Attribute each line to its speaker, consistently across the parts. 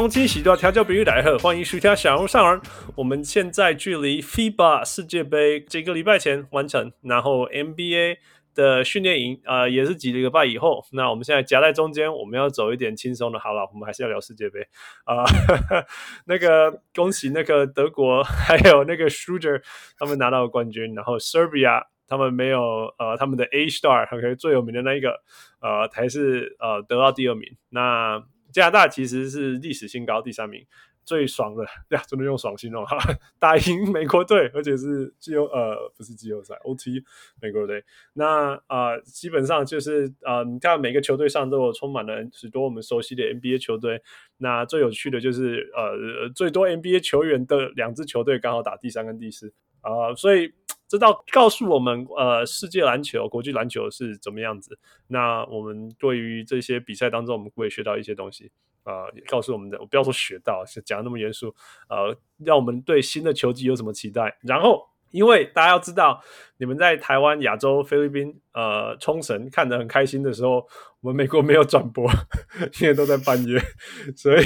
Speaker 1: 各位乡亲，喜多调教比喻来贺，欢迎收听小人物上篮。我们现在距离 FIBA 世界杯几个礼拜前完成，然后 NBA。的训练营、呃，也是几个礼拜以后。那我们现在夹在中间，我们要走一点轻松的。好了，我们还是要聊世界杯啊、呃。那个恭喜那个德国还有那个 Schröder 他们拿到了冠军。然后 Serbia 他们没有呃他们的 A star，可能最有名的那一个呃还是呃得到第二名。那加拿大其实是历史新高第三名。最爽的 呀，真的用爽形容哈，打赢美国队，而且是季后呃不是季后赛，OT 美国队。那啊、呃，基本上就是啊、呃，你看每个球队上都有充满了许多我们熟悉的 NBA 球队。那最有趣的就是呃，最多 NBA 球员的两支球队刚好打第三跟第四啊、所以这道告诉我们呃，世界篮球、国际篮球是怎么样子。那我们对于这些比赛当中，我们会学到一些东西。啊、呃，告诉我们的，我不要说学到，是讲那么严肃。呃，让我们对新的球季有什么期待？然后，因为大家要知道，你们在台湾、亚洲、菲律宾、呃，冲绳看得很开心的时候，我们美国没有转播，因为都在半夜，所以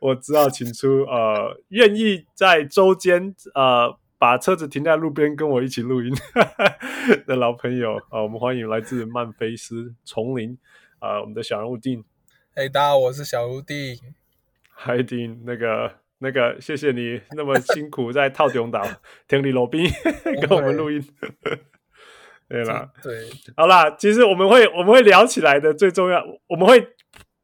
Speaker 1: 我只好请出呃，愿意在周间呃把车子停在路边跟我一起录音 的老朋友啊、呃，我们欢迎来自曼菲斯丛林啊、呃，我们的小人物 Dean。
Speaker 2: 嘿，大家好，我是小吴弟。
Speaker 1: 嗨，丁，那个，那个，谢谢你那么辛苦在套中岛 听你罗宾跟我们录音。对啦，
Speaker 2: 对，
Speaker 1: 好啦，其实我们会我们会聊起来的最重要，我们会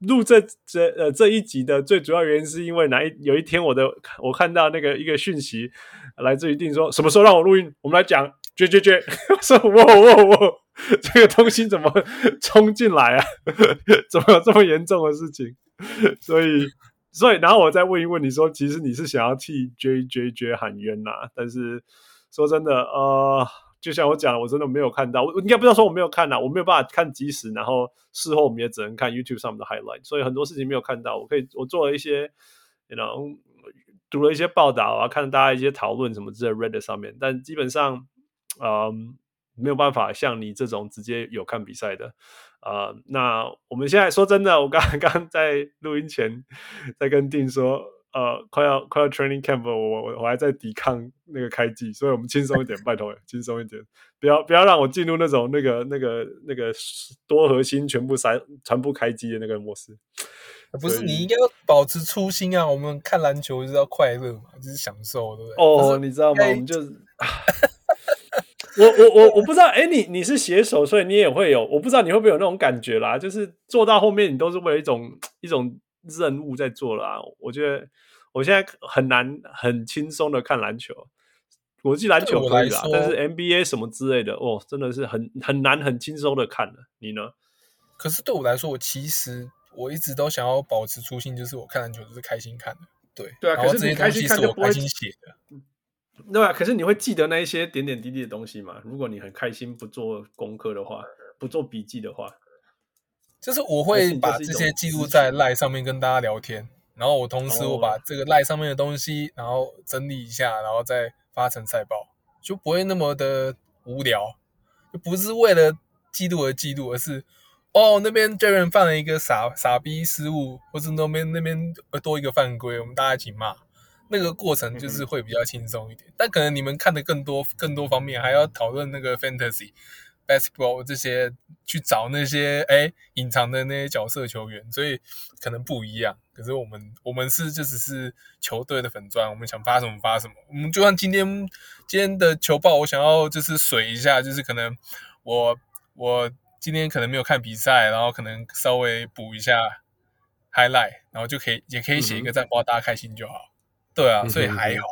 Speaker 1: 录这这呃这一集的最主要原因是因为哪一有一天我的我看到那个一个讯息来自于定说什么时候让我录音，我们来讲，绝绝绝，说我我我。这个东西怎么冲进来啊？怎么有这么严重的事情？所以，所以，然后我再问一问你说，其实你是想要替 JJJ 喊冤呐、啊？但是说真的，呃，就像我讲的，我真的没有看到，我应该不知道说我没有看呐、我没有办法看即时，然后事后我们也只能看 YouTube 上面的 highlight，所以很多事情没有看到。我可以，我做了一些，you know，读了一些报道啊，看大家一些讨论什么之类 Reddit 上面，但基本上，嗯。没有办法像你这种直接有看比赛的，呃，那我们现在说真的，我刚刚在录音前在跟丁说，呃，快要快要 training camp，我我我还在抵抗那个开机，所以我们轻松一点，拜托，轻松一点，不要不要让我进入那种那个那个那个多核心全部塞全部开机的那个模式。
Speaker 2: 不是，你应该要保持初心啊！我们看篮球就是要快乐嘛，就是享受，对不对？
Speaker 1: 哦，你知道吗？我们就 是。我我我我不知道，哎，你你是写手，所以你也会有，我不知道你会不会有那种感觉啦，就是做到后面，你都是为了一种一种任务在做啦。我觉得我现在很难很轻松的看篮球，国际篮球可以啦，但是 NBA 什么之类的，哦，真的是很很难很轻松的看了。你呢？
Speaker 2: 可是对我来说，我其实我一直都想要保持初心，就是我看篮球就是开心看的，对
Speaker 1: 对啊。可是你开心看就不会
Speaker 2: 开心写的。
Speaker 1: 对吧？可是你会记得那一些点点滴滴的东西吗？如果你很开心不做功课的话，不做笔记的话，
Speaker 2: 就是我会把这些记录在赖上面跟大家聊天，然后我同时我把这个赖上面的东西，然后整理一下，然后再发成赛报，就不会那么的无聊，就不是为了记录而记录，而是哦那边 Jaren 犯了一个傻傻逼失误，或是那边那边多一个犯规，我们大家一起骂。那个过程就是会比较轻松一点，嗯、但可能你们看的更多更多方面，还要讨论那个 fantasy basketball 这些，去找那些哎隐藏的那些角色球员，所以可能不一样。可是我们我们是就只是球队的粉钻，我们想发什么发什么。我们就像今天今天的球报，我想要就是水一下，就是可能我我今天可能没有看比赛，然后可能稍微补一下 highlight，然后就可以也可以写一个战报，大家开心就好。对啊，所以还好，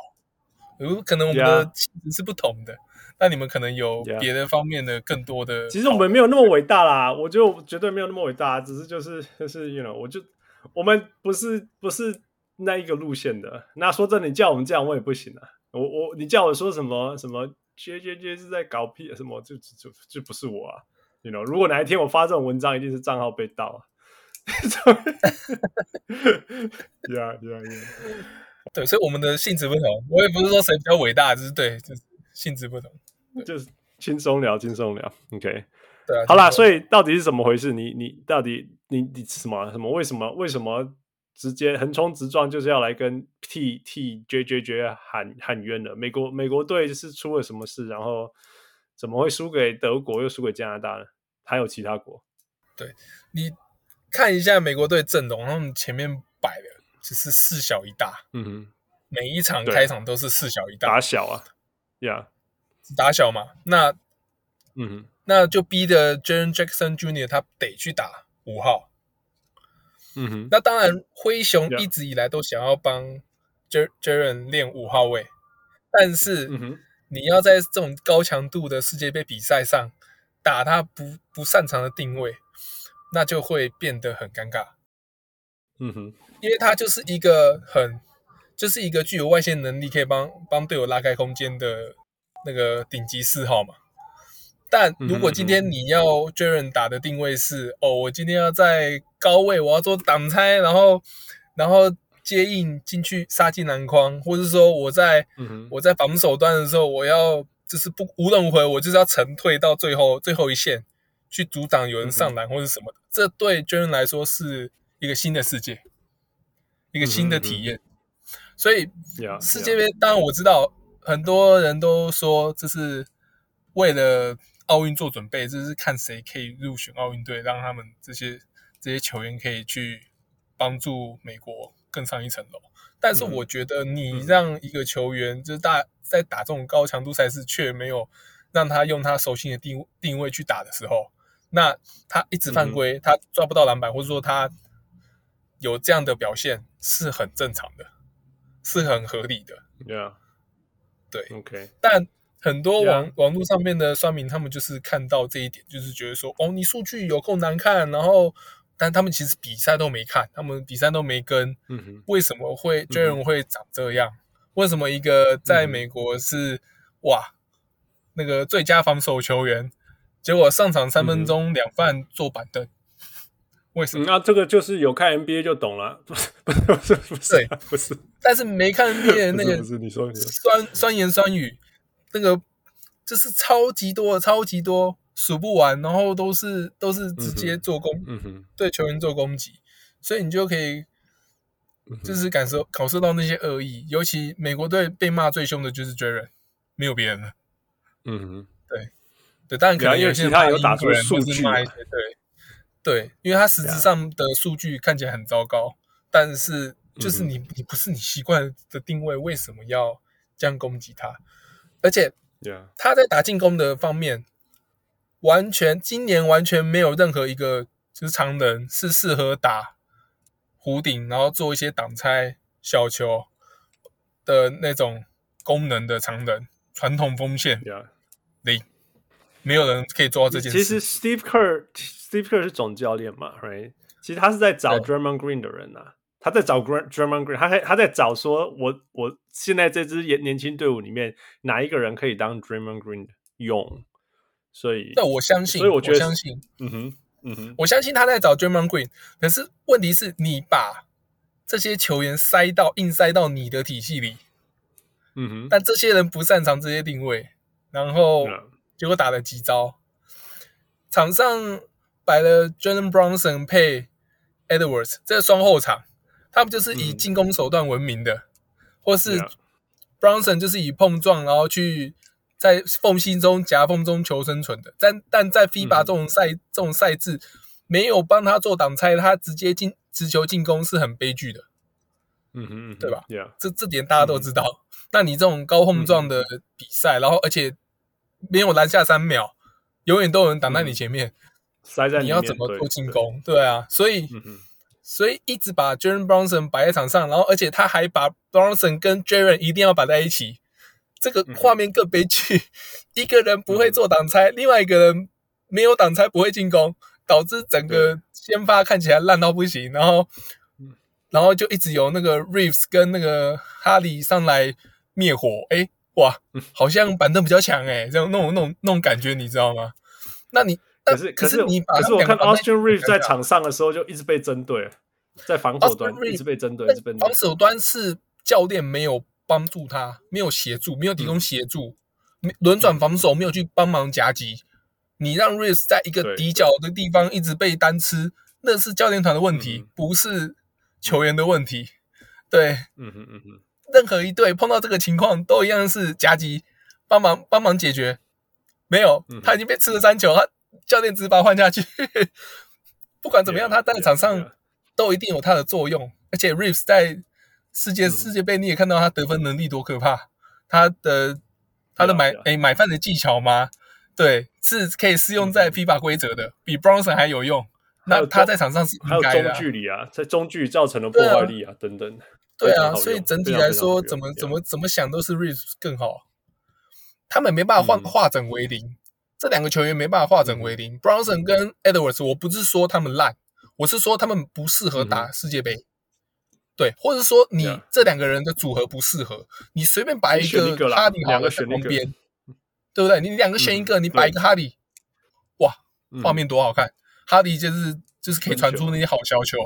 Speaker 2: 有可能我们的气质是不同的，那你们可能有别的方面的更多的。
Speaker 1: 其实我们没有那么伟大啦，我就绝对没有那么伟大，只是就是就是，you know，我就我们不是不是那一个路线的。那说真的，你叫我们这样，我也不行啊。我我你叫我说什么什么绝绝绝是在搞屁什么，就就就不是我啊。You know，如果哪一天我发这种文章，一定是账号被盗啊。Yeah Yeah Yeah。
Speaker 2: 对，所以我们的性质不同。我也不是说谁比较伟大，就是对，就是性质不同，
Speaker 1: 就是轻松聊，轻松聊。OK。
Speaker 2: 对啊，
Speaker 1: 好啦，所以到底是怎么回事？你你到底你你什么什么？为什么为什么直接横冲直撞就是要来跟替替 JJJ 喊喊冤的？美国美国队是出了什么事？然后怎么会输给德国又输给加拿大呢？还有其他国？
Speaker 2: 对，你看一下美国队阵容，他们前面摆的只是四小一大，
Speaker 1: 嗯哼，
Speaker 2: 每一场开场都是四小一大，
Speaker 1: 打小啊，呀、
Speaker 2: yeah，打小嘛，那
Speaker 1: 嗯哼。
Speaker 2: 那就逼得 Jaren Jackson Jr. 他得去打五号。
Speaker 1: 嗯哼。
Speaker 2: 那当然，灰熊一直以来都想要帮 Jaren 练五号位，但是你要在这种高强度的世界杯比赛上打他不不擅长的定位，那就会变得很尴尬。
Speaker 1: 嗯哼。
Speaker 2: 因为他就是一个很，就是一个具有外线能力，可以帮帮队友拉开空间的那个顶级四号嘛。但如果今天你要 Jaren 打的定位是、嗯、哦，我今天要在高位，我要做挡拆，然后然后接应进去杀进篮筐，或者说我在、嗯、我在防守端的时候，我要就是不无论如何，我就是要沉退到最后最后一线去阻挡有人上篮或者什么。这对 Jaren 来说是一个新的世界，一个新的体验。嗯、所以世界杯，当然我知道很多人都说这是为了。奥运做准备，这是看谁可以入选奥运队，让他们这些这些球员可以去帮助美国更上一层楼。但是我觉得，你让一个球员就是大在打这种高强度赛事，却没有让他用他熟悉的定定位去打的时候，那他一直犯规，他抓不到篮板，或者说他有这样的表现，是很正常的，是很合理的。
Speaker 1: Yeah，
Speaker 2: 对
Speaker 1: ，OK，
Speaker 2: 但。很多网网络上面的酸民，他们就是看到这一点，就是觉得说，哦，你数据有够难看，然后，但他们其实比赛都没看，他们比赛都没跟，嗯哼，为什么会 Jaren 会长这样？为什么一个在美国是哇那个最佳防守球员，结果上场三分钟两犯坐板凳？为什么？
Speaker 1: 那这个就是有看 NBA 就懂了，不是不是不是不是不是，
Speaker 2: 但是没看 NBA 那个
Speaker 1: 不是你说
Speaker 2: 酸酸言酸语。那个就是超级多，超级多，数不完，然后都是都是直接做攻，
Speaker 1: 嗯哼，
Speaker 2: 对球员做攻击，所以你就可以就是感受感受到那些恶意。尤其美国队被骂最凶的就是 Jaren，没有别人了。
Speaker 1: 嗯哼，
Speaker 2: 对对，当然可能有些人
Speaker 1: 他有打出数据，
Speaker 2: 对对，因为他实质上的数据看起来很糟糕，但是就是你你不是你习惯的定位，为什么要这样攻击他？而且，他在打进攻的方面，完全今年完全没有任何一个就是常人是适合打弧顶，然后做一些挡拆小球的那种功能的常人，传统锋线，零，没有人可以做到这件事。
Speaker 1: 其实 Steve Kerr，Steve Kerr 是总教练嘛，right？其实他是在找 Draymond Green 的人啊。他在找 Draymond Green，他在他在找说我，我我现在这支年年轻队伍里面哪一个人可以当 Draymond Green 用？所以，
Speaker 2: 那我相信，
Speaker 1: 所以我觉得，
Speaker 2: 我相信，
Speaker 1: 嗯哼，嗯哼，
Speaker 2: 我相信他在找 Draymond Green。可是问题是你把这些球员塞到硬塞到你的体系里，
Speaker 1: 嗯哼，
Speaker 2: 但这些人不擅长这些定位，然后结果打了几招，场上摆了 Jalen Brunson 配 Edwards 这双后场。他们就是以进攻手段闻名的，嗯、或是 Brunson 就是以碰撞，然后去在缝隙中夹缝中求生存的。但但在 FIBA 这种赛、嗯、这种赛制，没有帮他做挡拆，他直接进直球进攻是很悲剧的。
Speaker 1: 嗯哼，
Speaker 2: 对吧.这这点大家都知道。嗯、那你这种高碰撞的比赛、嗯，然后而且没有拦下三秒，永远都有人挡在你前面，
Speaker 1: 塞在
Speaker 2: 你要怎么做进攻？对，对啊，所以。嗯所以一直把 Jaren Brunson 摆在场上，然后而且他还把 Brunson 跟 Jaren 一定要摆在一起，这个画面更悲剧。嗯、一个人不会做挡拆、嗯，另外一个人没有挡拆不会进攻，导致整个先发看起来烂到不行。然后然后就一直有那个 Reeves 跟那个哈利上来灭火，哎，哇，好像板凳比较强哎，这样那种那种那种感觉，你知道吗？那你
Speaker 1: 可是可是你可是我看 Austin Reeves 在场上的时候就一直被针对，在防守端一直被针对，一直被
Speaker 2: 防守端是教练没有帮助他，没有协助，没有提供协助，轮转防守没有去帮忙夹击，你让 Reeves 在一个底角的地方一直被单吃，那是教练团的问题，不是。球员的问题，对，嗯哼嗯哼，任何一队碰到这个情况都一样是夹击，帮忙帮忙解决，没有，他已经被吃了三球，他教练只把换下去，不管怎么样，他在场上都一定有他的作用，而且 Reeves 在世界世界杯你也看到他得分能力多可怕，他的他的买诶买饭的技巧吗？对，是可以适用在 FIBA 规则的，比 Bronson 还有用。那他在场上是
Speaker 1: 应该中距离啊，在中距离造成的破坏力啊，啊。等等。
Speaker 2: 对啊，所以整体来说，怎么怎么怎么想都是 Reeves 更好。他们没办法换化整为零，嗯、这两个球员没办法化整为零。嗯、Bronson 跟 Edwards，我不是说他们烂，我是说他们不适合打世界杯。嗯、对，或者说你这两个人的组合不适合，你随便摆一个哈迪两个选旁边，对不对？你两个选一个，嗯、你摆一个哈迪，哇，画面多好看！哈迪就是就是可以传出那些好小球，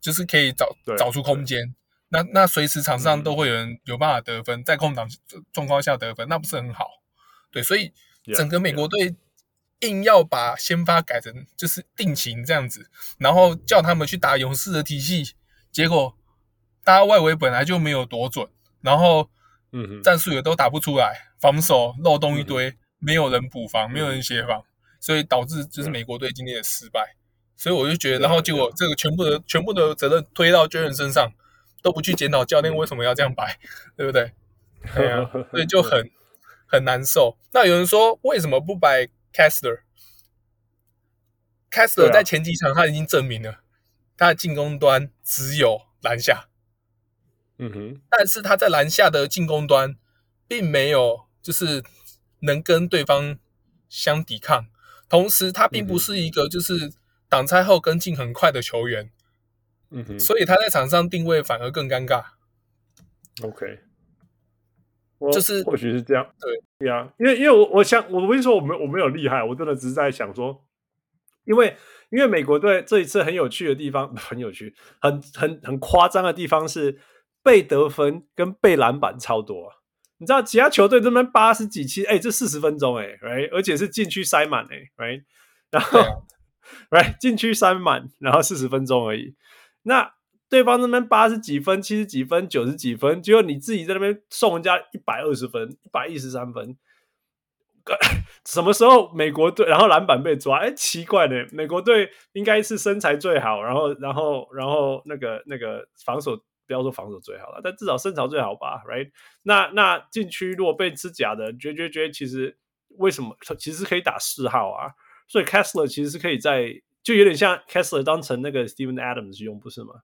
Speaker 2: 就是可以找找出空间。那那随时场上都会有人有办法得分，在空档状况下得分，那不是很好？对，所以整个美国队硬要把先发改成就是定型这样子，然后叫他们去打勇士的体系，结果大家外围本来就没有多准，然后嗯，战术也都打不出来，防守漏洞一堆，没有人补防，没有人协防。所以导致就是美国队今天的失败，所以我就觉得，然后结果这个全部的全部的责任推到 Jaren 身上，都不去检讨教练为什么要这样摆，对不对？对啊，所以就很很难受。那有人说为什么不摆 Kessler？Kessler 在前几场他已经证明了他的进攻端只有篮下，嗯哼，但是他在篮下的进攻端并没有就是能跟对方相抵抗。同时，他并不是一个就是挡拆后跟进很快的球员，嗯哼，所以他在场上定位反而更尴尬。
Speaker 1: OK，
Speaker 2: 就是
Speaker 1: 或许是这样，对，对啊，因为因为我我想我不是说我没我没有厉害，我真的只是在想说，因为因为美国队这一次很有趣的地方，很有趣，很很很夸张的地方是被得分跟被篮板超多啊。你知道其他球队这边八十几期，哎，这四十分钟，哎，right，而且是禁区塞满，哎，right，然后，right，禁区塞满，然后四十分钟而已。那对方那边八十几分、七十几分、九十几分，结果你自己在那边送人家一百二十分、一百一十三分。什么时候美国队然后篮板被抓？哎，奇怪呢，美国队应该是身材最好，然后，然后，然后那个那个防守。不要说防守最好了，但至少身材最好吧，right？那那禁区如果被吃假的，绝绝绝，其实为什么其实可以打四号啊？所以 Kessler 其实是可以在，就有点像 Kessler 当成那个 Steven Adams 用，不是吗？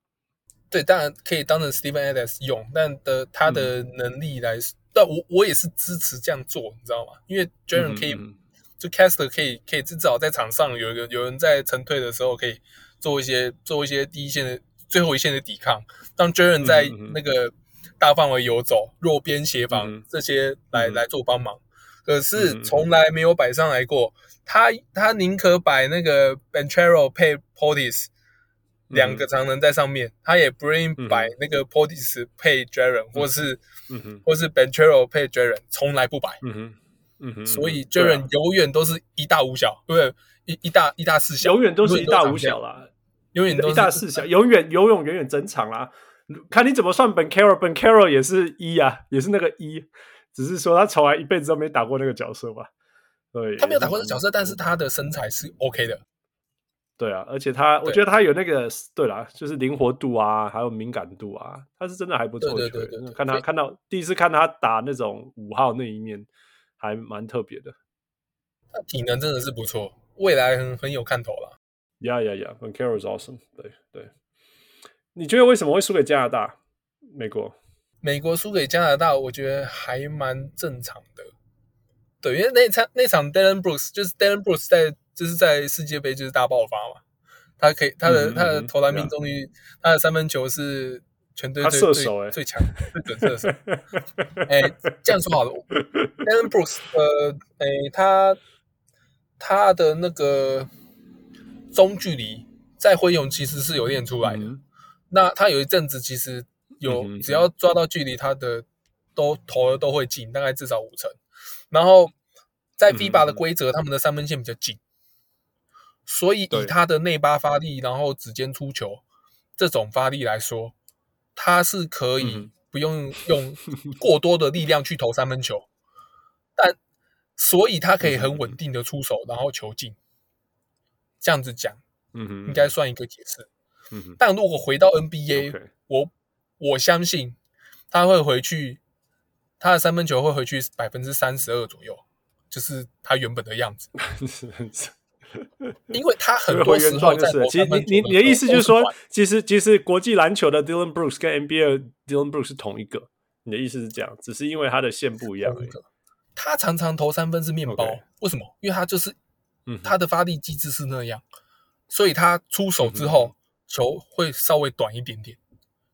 Speaker 1: 对，当然可以当成 Steven Adams 用，但的他的能力来，嗯、但我我也是支持这样做，你知道吗？因为 Jaren 可以，嗯、就 Kessler 可以可以至少在场上有一个有人在晨退的时候可以做一些做一些第一线的。最后一线的抵抗，当 Jaren 在那个大范围游走、弱边协防这些来来做帮忙，可是从来没有摆上来过。他他宁可摆那个 Benchero 配 Portis 两个常人在上面，他也不愿意摆那个 Portis 配 Jaren，或是或是 Benchero 配 Jaren，从来不摆。所以 Jaren 永远都是一大五小，对不对？一一大一大四小，永远都是一大五小啦。永远都一大四小，永远游泳远远整场啦。看你怎么算本 Banchero，本 Banchero 也是一啊，也是那个一，只是说他从来一辈子都没打过那个角色吧。对，
Speaker 2: 他没有打过这角色，但是他的身材是 OK 的。
Speaker 1: 对啊，而且他，我觉得他有那个，对啦，就是灵活度啊，还有敏感度啊，他是真的还不错。对对对，看他看到第一次看他打那种五号那一面，还蛮特别的。
Speaker 2: 他体能真的是不错，未来很很有看头了。
Speaker 1: 呀呀呀，Banchero is awesome。对对，你觉得为什么会输给加拿大？美国，
Speaker 2: 美国输给加拿大，我觉得还蛮正常的。对，因为那场那场 Dillon Brooks 就是 Dillon Brooks 在就是在世界杯就是大爆发嘛。他可以他的、嗯、他的投篮命中率，嗯、他的三分球是全队最最最强最准射手。哎、欸，这样说好了，Dillon Brooks 呃，哎、欸，他他的那个中距离在灰熊其实是有练出来的。嗯、那他有一阵子其实有、嗯、只要抓到距离，他的都投的都会进，大概至少五成。然后在 FIBA 的规则，嗯、他们的三分线比较紧。所以以他的内八发力，然后指尖出球这种发力来说，他是可以不用用过多的力量去投三分球，但所以他可以很稳定的出手，然后球进。这样子讲，应该算一个解释。但如果回到 NBA，我我相信他会回去，他的三分球会回去百分之三十二左右，就是他原本的样子。因为他很多时候在，
Speaker 1: 其实你你你的意思就是说，其实其实国际篮球的 Dillon Brooks 跟 NBA Dillon Brooks 是同一个，你的意思是这样，只是因为他的线不一样而已。
Speaker 2: 他常常投三分是面包，为什么？因为他就是，嗯他的发力机制是那样，所以他出手之后球会稍微短一点点，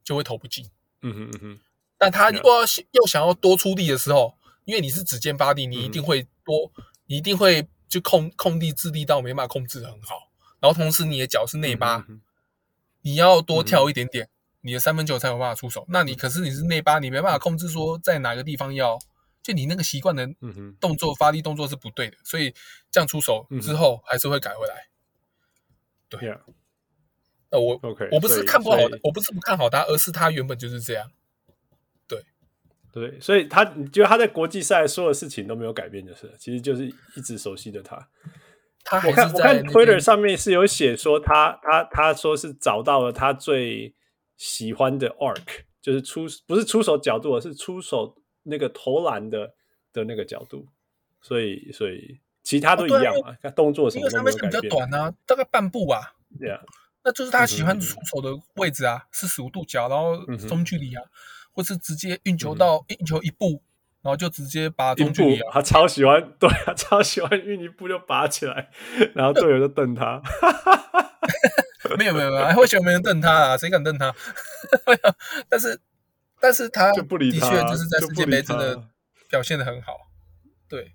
Speaker 2: 就会投不进。嗯哼嗯哼，但他又要又想要多出力的时候，因为你是指尖发力，你一定会多，你一定会。就控控地智力到没办法控制得很好，然后同时你的脚是内八，嗯、你要多跳一点点，嗯、你的三分球才有办法出手。那你可是你是内八，你没办法控制说在哪个地方要，就你那个习惯的动作、嗯、发力动作是不对的，所以这样出手之后还是会改回来。嗯、对呀，那我我不是看不好，我不是不看好他，而是他原本就是这样。
Speaker 1: 对，所以他你觉得他在国际赛所有事情都没有改变，就是其实就是一直熟悉的他。
Speaker 2: 他
Speaker 1: 我看我看 Twitter 上面是有写说他他他说是找到了他最喜欢的 arc，就是出不是出手角度，而是出手那个投篮的的那个角度。所以所以其他都一样嘛，看动作什么都没有改
Speaker 2: 变。比较短啊，大概半步吧。
Speaker 1: 对啊，
Speaker 2: 那就是他喜欢出手的位置啊，四十五度角，然后中距离啊。或是直接运球到运球一步，然后就直接把中距离，
Speaker 1: 他超喜欢，对，他超喜欢运一步就拔起来，然后队友就瞪他。
Speaker 2: 没有没有没有，为什么没人瞪他啊？谁敢瞪他？但是但是他的确就是在世界杯真的表现的很好。对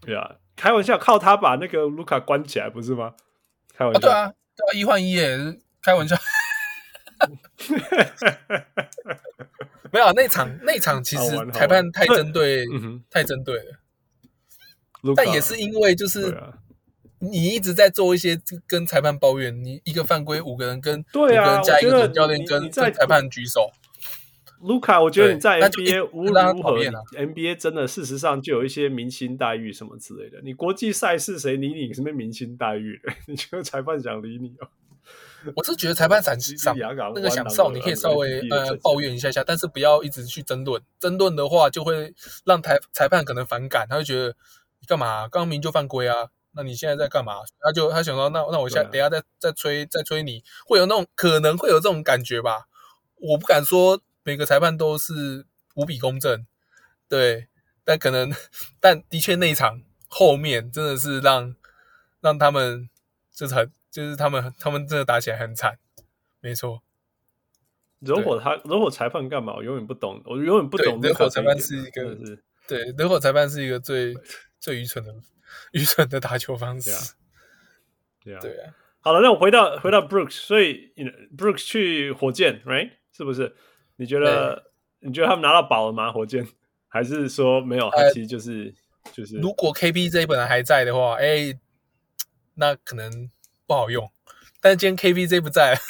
Speaker 1: 对啊，开玩笑，靠他把那个卢卡关起来不是吗？开玩笑，
Speaker 2: 对啊，对啊，一换一耶，开玩笑。没有那场，那场其实裁判太针对，太针对了。但也是因为就是你一直在做一些跟裁判抱怨，你一个犯规五个人跟五个人加一个总教练跟在裁判举手。
Speaker 1: 卢卡，我觉得你在 NBA 无论如何，NBA 真的事实上就有一些明星待遇什么之类的。你国际赛事谁理你什么明星待遇？你觉得裁判想理你哦？
Speaker 2: 我是觉得裁判赏赏那个享受，你可以稍微呃抱怨一下下，但是不要一直去争论。争论的话，就会让裁裁判可能反感，他会觉得你干嘛？刚明就犯规啊，那你现在在干嘛？他就他想到，那那我下等下再再催再催你，会有那种可能会有这种感觉吧？我不敢说每个裁判都是无比公正，对，但可能但的确那一场后面真的是让让他们就是很。就是他们，他们真的打起来很惨，没错。
Speaker 1: 惹火他，惹火裁判干嘛？我永远不懂，我永远不懂。
Speaker 2: 惹火裁判是一个，是对，惹火裁判是一个最最愚蠢的、愚蠢的打球方式。
Speaker 1: 对啊，对啊。好了，那我回到回到 Brooks，所以 Brooks 去火箭，right？是不是？你觉得你觉得他们拿到宝了吗？火箭还是说没有？他其实就是就是，
Speaker 2: 如果 KPJ 本来还在的话，哎，那可能。不好用，但是今天 KVJ 不在，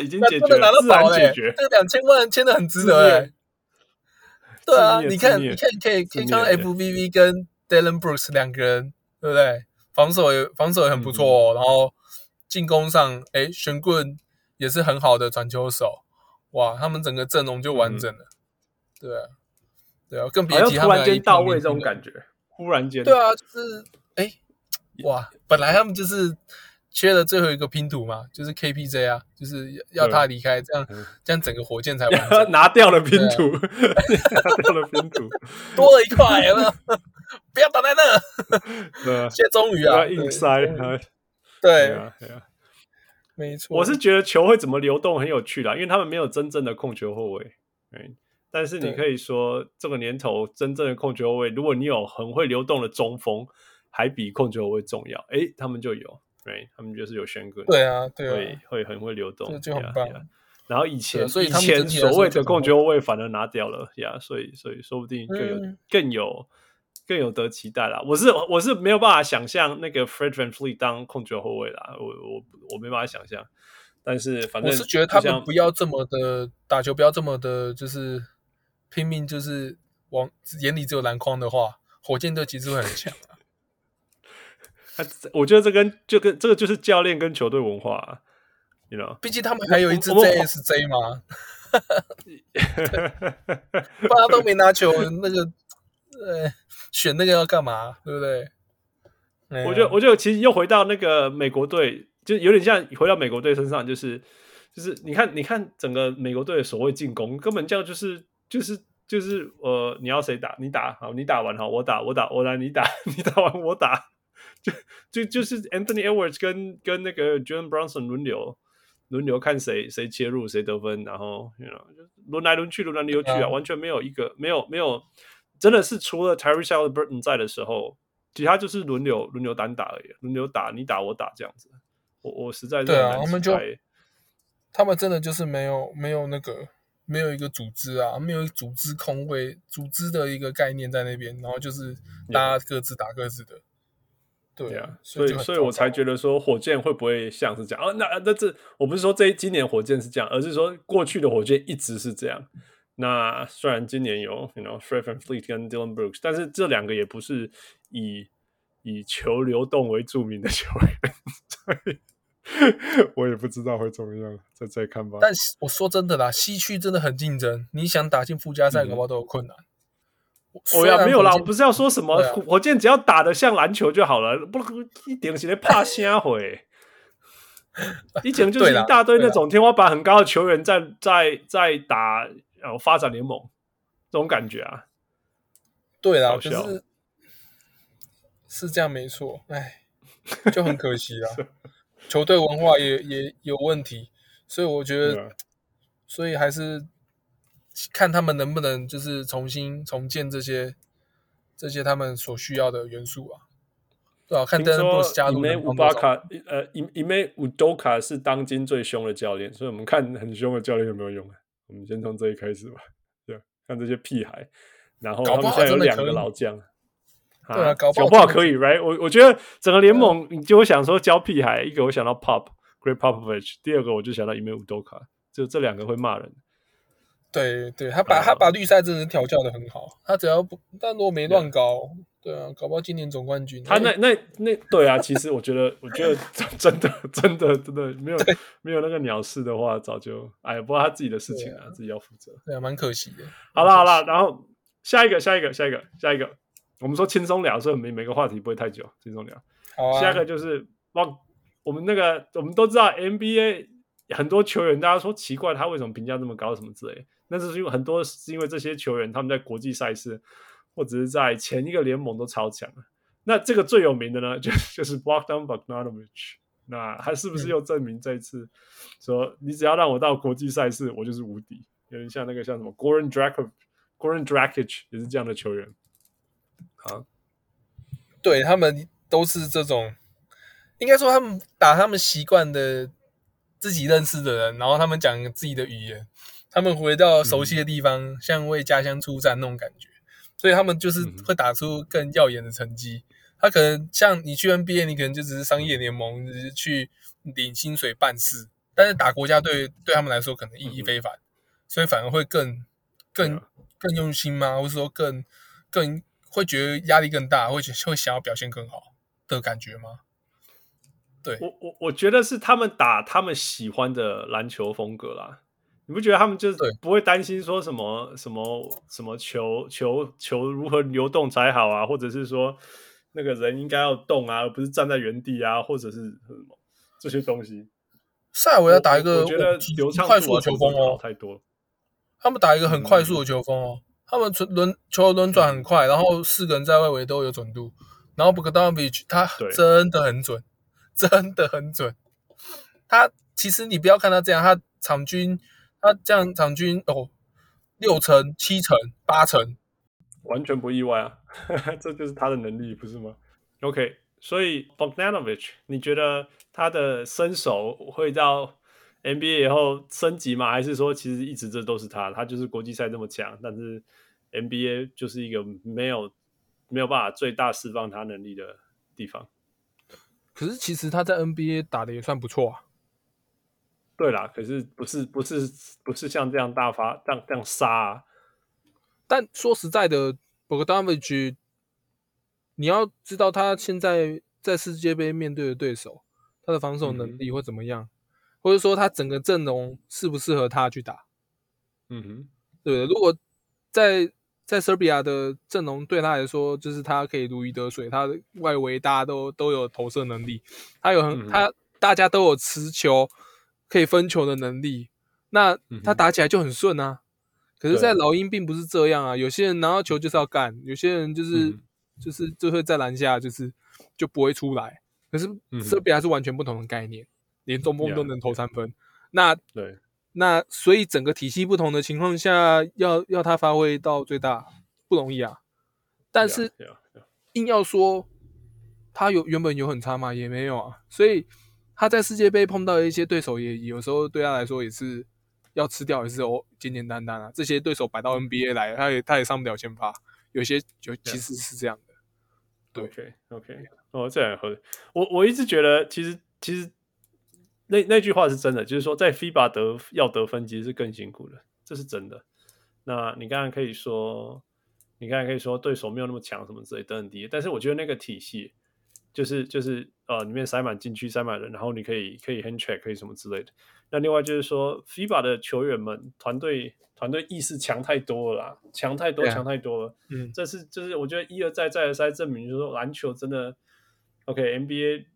Speaker 1: 已经解决了，拿到宝了，这
Speaker 2: 个两千万签的很值得哎。对啊，你看，你看，可以可以看到 FVV 跟 Dillon Brooks 两个人，对不对？防守也防守也很不错哦，然后进攻上，哎，玄棍也是很好的传球手，哇，他们整个阵容就完整了。对啊，对啊，更别提他们突然间
Speaker 1: 到位这种感觉，忽然间，
Speaker 2: 对啊，就是哎。哇，本来他们就是缺了最后一个拼图嘛，就是 KPJ 啊，就是要他离开，这样这样整个火箭才。
Speaker 1: 拿掉了拼图，拿掉了拼图，
Speaker 2: 多了一块，有没有？不要挡在那。对啊，现在终于啊，
Speaker 1: 硬塞。
Speaker 2: 对
Speaker 1: 啊，对啊，
Speaker 2: 没错。
Speaker 1: 我是觉得球会怎么流动很有趣啦，因为他们没有真正的控球后卫，但是你可以说这个年头真正的控球后卫，如果你有很会流动的中锋，还比控球后卫重要。哎，他们就有，对，他们就是有选个，
Speaker 2: 对啊，对啊，
Speaker 1: 会会很会流动，
Speaker 2: 这就很棒。
Speaker 1: 然后以前
Speaker 2: 所以
Speaker 1: 以前所谓的控球后卫反而拿掉了呀，所以所以说不定更有、嗯、更有更有得期待啦。我是我是没有办法想象那个 Fred Van Fleet 当控球后卫啦，我我我没办法想象。但是反正
Speaker 2: 我是觉得他们不要这么的打球，不要这么的，就是拼命，就是往眼里只有篮筐的话，火箭队其实会很强啊。
Speaker 1: 我觉得这跟就跟这个就是教练跟球队文化、啊。You know?
Speaker 2: 毕竟他们还有一支 JSJ 嘛，大家都没拿球，那个呃，选那个要干嘛？对不对？
Speaker 1: 我觉得，我觉得其实又回到那个美国队，就有点像回到美国队身上，就是就是你看，你看整个美国队的所谓进攻，根本这样就是就是就是呃，你要谁打你打好，你打完好，我打我打我来你打 你打完我打，就就就是 Anthony Edwards 跟跟那个 John Brunson 轮流。轮流看谁谁切入谁得分，然后 you know, 轮来轮去轮来轮去啊，完全没有一个没有没有，真的是除了 Tyrese Haliburton 在的时候，其他就是轮流轮流单打而已，轮流打你打我打这样子。我我实在是
Speaker 2: 对啊，他们就他们真的就是没有没有那个没有一个组织啊，没有组织空位组织的一个概念在那边，然后就是大家各自打各自的。对啊，
Speaker 1: 所以所以我才觉得说火箭会不会像是这样？哦、啊，那那这我不是说这今年火箭是这样，而是说过去的火箭一直是这样。那虽然今年有，you know，Fred VanVleet 跟 Dillon Brooks，但是这两个也不是以以球流动为著名的球员，所以我也不知道会怎么样，再再看吧。
Speaker 2: 但是我说真的啦，西区真的很竞争，你想打进附加赛，恐怕都有困难。嗯
Speaker 1: 哦呀，没有啦，我不是要说什么、啊、火箭只要打得像篮球就好了，不一点起来怕瞎回。以前就是一大堆那种天花板很高的球员在在在打，然后发展联盟这种感觉啊。
Speaker 2: 对啦，可是是这样没错，哎，就很可惜啦。球队文化也也有问题，所以我觉得，所以还是。看他们能不能就是重新重建这些这些他们所需要的元素啊，对啊，看德隆布斯加入。
Speaker 1: 伊梅乌巴卡，呃，伊伊梅乌多卡是当今最凶的教练，所以我们看很凶的教练有没有用啊？我们先从这里开始吧，对，看这些屁孩，然后他们现在有两个老将，
Speaker 2: 对啊，搞
Speaker 1: 不好可以，right？我我觉得整个联盟，你就会想说教屁孩，一个我想到 Pop Great Popovich，第二个我就想到伊梅乌多卡，就这两个会骂人。
Speaker 2: 对对，他把他把绿赛真的调教的很好，他只要不，但如果没乱搞，对啊，搞不好今年总冠军。
Speaker 1: 他那那那对啊，其实我觉得，我觉得 真的真的真的没有没有那个鸟事的话，早就哎，不过他自己的事情啊，自己要负责。
Speaker 2: 对啊，蛮可惜的。
Speaker 1: 好了好了，然后下一个下一个下一个下一个，我们说轻松聊，所以每每个话题不会太久，轻松聊。
Speaker 2: 好，
Speaker 1: 下一个就是往我们那个我们都知道 NBA 很多球员，大家说奇怪，他为什么评价这么高，什么之类。那是因为很多是因为这些球员他们在国际赛事或者是在前一个联盟都超强。那这个最有名的呢，就 就是 Bogdan Bogdanovic。那他是不是又证明这一次说，你只要让我到国际赛事，我就是无敌？有点像那个像什么 Goran Dragic Goran Dragic 也是这样的球员。好，
Speaker 2: 对，他们都是这种，应该说他们打他们习惯的自己认识的人，然后他们讲自己的语言。他们回到熟悉的地方，嗯、像为家乡出战那种感觉，所以他们就是会打出更耀眼的成绩。他可能像你去 NBA，你可能就只是商业联盟，只是去领薪水办事，但是打国家队对他们来说可能意义非凡，嗯、所以反而会更更更用心吗？或者说更更会觉得压力更大，会会想要表现更好的感觉吗？对，
Speaker 1: 我我我觉得是他们打他们喜欢的篮球风格啦。你不觉得他们就是不会担心说什么什么什么球球球如何流动才好啊，或者是说那个人应该要动啊，而不是站在原地啊，或者是什么这些东西？
Speaker 2: 塞尔维亚打一个
Speaker 1: 我觉得流畅
Speaker 2: 快速的球风哦，
Speaker 1: 太多。
Speaker 2: 他们打一个很快速的球风哦，他们轮球轮转很快，然后四个人在外围都有准度，然后 Bogdanovic 他真的很准，真的很准。他其实你不要看他这样，他场均他这样场均哦六成、七成、八成，
Speaker 1: 完全不意外啊，这就是他的能力，不是吗？OK，所以 Bogdanovich，你觉得他的身手会到 NBA 以后升级吗？还是说其实一直这都是他，他就是国际赛这么强，但是 NBA 就是一个没有没有办法最大释放他能力的地方？
Speaker 2: 可是其实他在 NBA 打的也算不错啊。
Speaker 1: 对啦，可是不是不是不是像这样大发这样这样杀啊。
Speaker 2: 但说实在的，Bogdanovic，你要知道他现在在世界杯面对的对手，他的防守能力会怎么样，嗯、或者说他整个阵容适不适合他去打？
Speaker 1: 嗯哼，
Speaker 2: 对，如果在在 Serbia 的阵容对他来说，就是他可以如鱼得水，他的外围大家都都有投射能力，他有很、嗯、他大家都有持球。可以分球的能力，那他打起来就很顺啊。嗯、可是，在老鹰并不是这样啊。有些人拿到球就是要干，有些人就是、嗯、就是就会在篮下就是就不会出来。可是，这边还是完全不同的概念，嗯、连中锋都能投三分。Yeah. 那
Speaker 1: 对，
Speaker 2: 那所以整个体系不同的情况下，要要他发挥到最大不容易啊。但是.硬要说他有原本有很差吗？也没有啊。所以。他在世界杯碰到的一些对手，也有时候对他来说也是要吃掉，也是哦简简单单啊。这些对手摆到 NBA 来，他也他也上不了先发，有些就其实是这样的。对
Speaker 1: ，OK OK，哦，这样合。我我一直觉得，其实其实那那句话是真的，就是说在 FIBA 得要得分，其实是更辛苦的，这是真的。那你刚刚可以说，你刚才可以说对手没有那么强，什么之类都很低，但是我觉得那个体系。就是就是呃，里面塞满禁区，塞满人，然后你可以可以 hand check，可以什么之类的。那另外就是说，FIBA 的球员们团队团队意识强太多了啦，强太多，强太多了。嗯，这是就是我觉得一而再再而三证明，就是说篮球真的 OK，NBA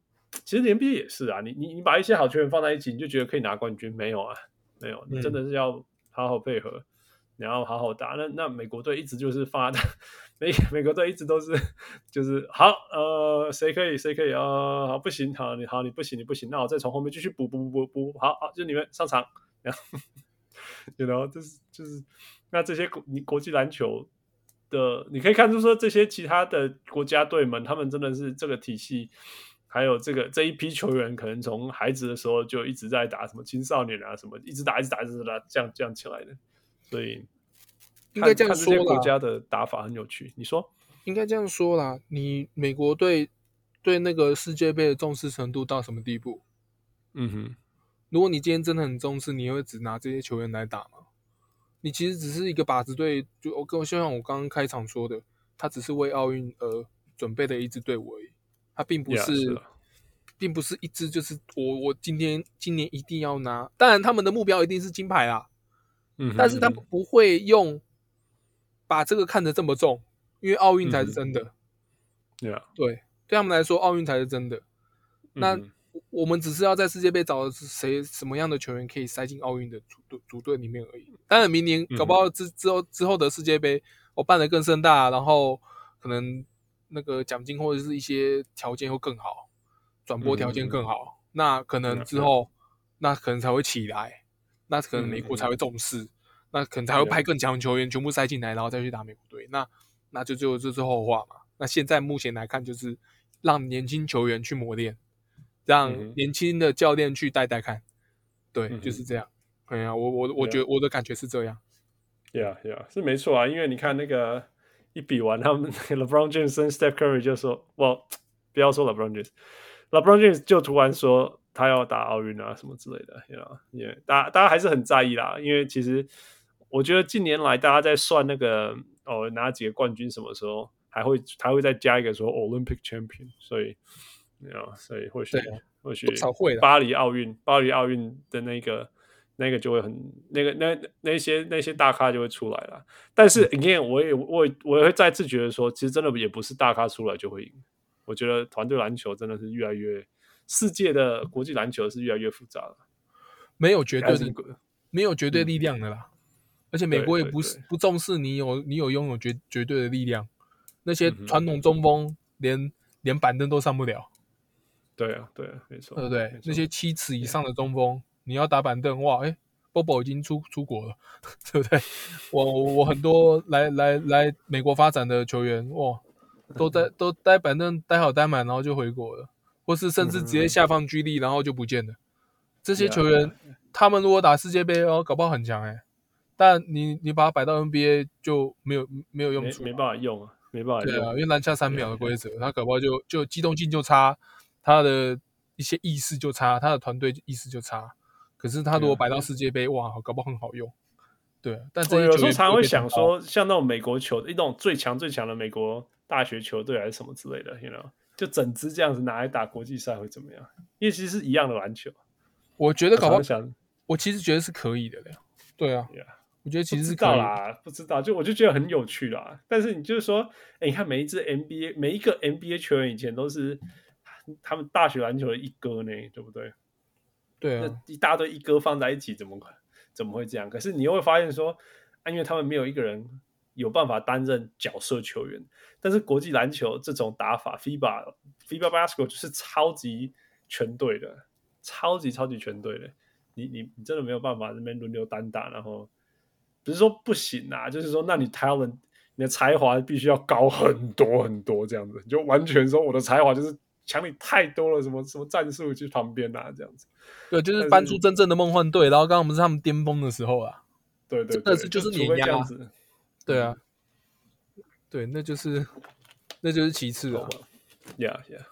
Speaker 1: 其实 NBA 也是啊，你你你把一些好球员放在一起，你就觉得可以拿冠军？没有啊，没有，你真的是要好好配合。嗯然后好好打，那那美国队一直就是发的，美 美国队一直都是就是好，呃，谁可以谁可以啊、好，不行，好，你好，你不行，你不行，那我再从后面继续补补补补补，好好，就你们上场，然后，you know，就是就是那这些国你国际篮球的，你可以看出说这些其他的国家队们，他们真的是这个体系，还有这个这一批球员，可能从孩子的时候就一直在打什么青少年啊什么，一直打一直打一直打，这样这样起来的。所以应该这样说啦，国家的打法很有趣。你说
Speaker 2: 应该这样说啦。你美国队对那个世界杯的重视程度到什么地步？
Speaker 1: 嗯哼，
Speaker 2: 如果你今天真的很重视，你会只拿这些球员来打吗？你其实只是一个靶子队，就我跟我就像我刚刚开场说的，他只是为奥运而准备的一支队伍而已。他并不是，yeah, 是并不是一支就是我我今天今年一定要拿。当然，他们的目标一定是金牌啦。但是他不会用把这个看得这么重，因为奥运才是真的。
Speaker 1: 对啊，
Speaker 2: 对，对他们来说，奥运才是真的。那我们只是要在世界杯找谁什么样的球员可以塞进奥运的组队组队里面而已。当然，明年搞不好之之后之后的世界杯，我办得更盛大，然后可能那个奖金或者是一些条件会更好，转播条件更好，那可能之后那可能才会起来。那可能美国才会重视，嗯、那可能才会派更强的球员全部塞进来，然后再去打美国队。那那就就这是后话嘛。那现在目前来看，就是让年轻球员去磨练，让年轻的教练去带带看。嗯、对，嗯、就是这样。哎呀，我我我觉得我的感觉是这样。
Speaker 1: Yeah, yeah，是没错啊。因为你看那个一比完，他们 LeBron James 跟 Steph Curry 就说：“我不要说 LeBron James，LeBron James 就突然说。”他要打奥运啊，什么之类的，you know, 因为大家大家还是很在意啦。因为其实我觉得近年来大家在算那个哦，拿几个冠军什么时候还会还会再加一个说 Olympic champion，所以，you know, 所以或许或许巴黎奥运巴黎奥运的那个那个就会很那个那那些那些大咖就会出来了。但是 again，我也我我也会再次觉得说，其实真的也不是大咖出来就会赢。我觉得团队篮球真的是越来越。世界的国际篮球是越来越复杂了，
Speaker 2: 没有绝对的，没有绝对力量的啦。嗯、而且美国也不是不重视你有你有拥有绝绝对的力量，那些传统中锋连、嗯、连板凳都上不了。
Speaker 1: 对啊，对啊，没错，
Speaker 2: 对不
Speaker 1: 对？
Speaker 2: 那些七尺以上的中锋，你要打板凳，哇，哎，Bobo 已经出出国了，对不对？我我很多来来来美国发展的球员，哇，都待 都待板凳待好待满，然后就回国了，或是甚至直接下放居力，然后就不见了。这些球员，他们如果打世界杯哦，搞不好很强哎，但你你把它摆到 NBA 就没有没有用处，
Speaker 1: 没办法用啊，没办法用，
Speaker 2: 对啊，因为篮下三秒的规则，他搞不好就就机动性就差。他的一些意识就差，他的团队意识就差。可是他如果摆到世界杯，哇，搞不好很好用。对啊，但我
Speaker 1: 有时候常会想说，像那种美国球，一种最强最强的美国大学球队还是什么之类的，you know，就整支这样子拿来打国际赛会怎么样？因为其实是一样的篮球。
Speaker 2: 我觉得搞不好，我其实觉得是可以的。对啊，yeah, 我觉得其实是可以
Speaker 1: 不知道啦，不知道，就我就觉得很有趣啦。但是你就是说，哎，你看每一支 NBA，每一个 NBA 球员以前都是。他们大学篮球的一哥呢，对不对？
Speaker 2: 对啊，
Speaker 1: 那一大堆一哥放在一起，怎么怎么会这样？可是你又会发现说，啊，因为他们没有一个人有办法担任角色球员。但是国际篮球这种打法，FIBA FIBA Basketball 就是超级全队的，超级超级全队的。你你你真的没有办法这边轮流单打，然后不是说不行啊，就是说，那你 talent 你的才华必须要高很多很多，这样子，就完全说我的才华就是。强你太多了，什么什么战术去旁边啊，这样子，
Speaker 2: 对，就是搬出真正的梦幻队。然后刚刚我们是他们巅峰的时候啊，
Speaker 1: 对对，
Speaker 2: 那是就是碾压，对啊，对，那就是那就是其次了嘛
Speaker 1: ，Yeah Yeah，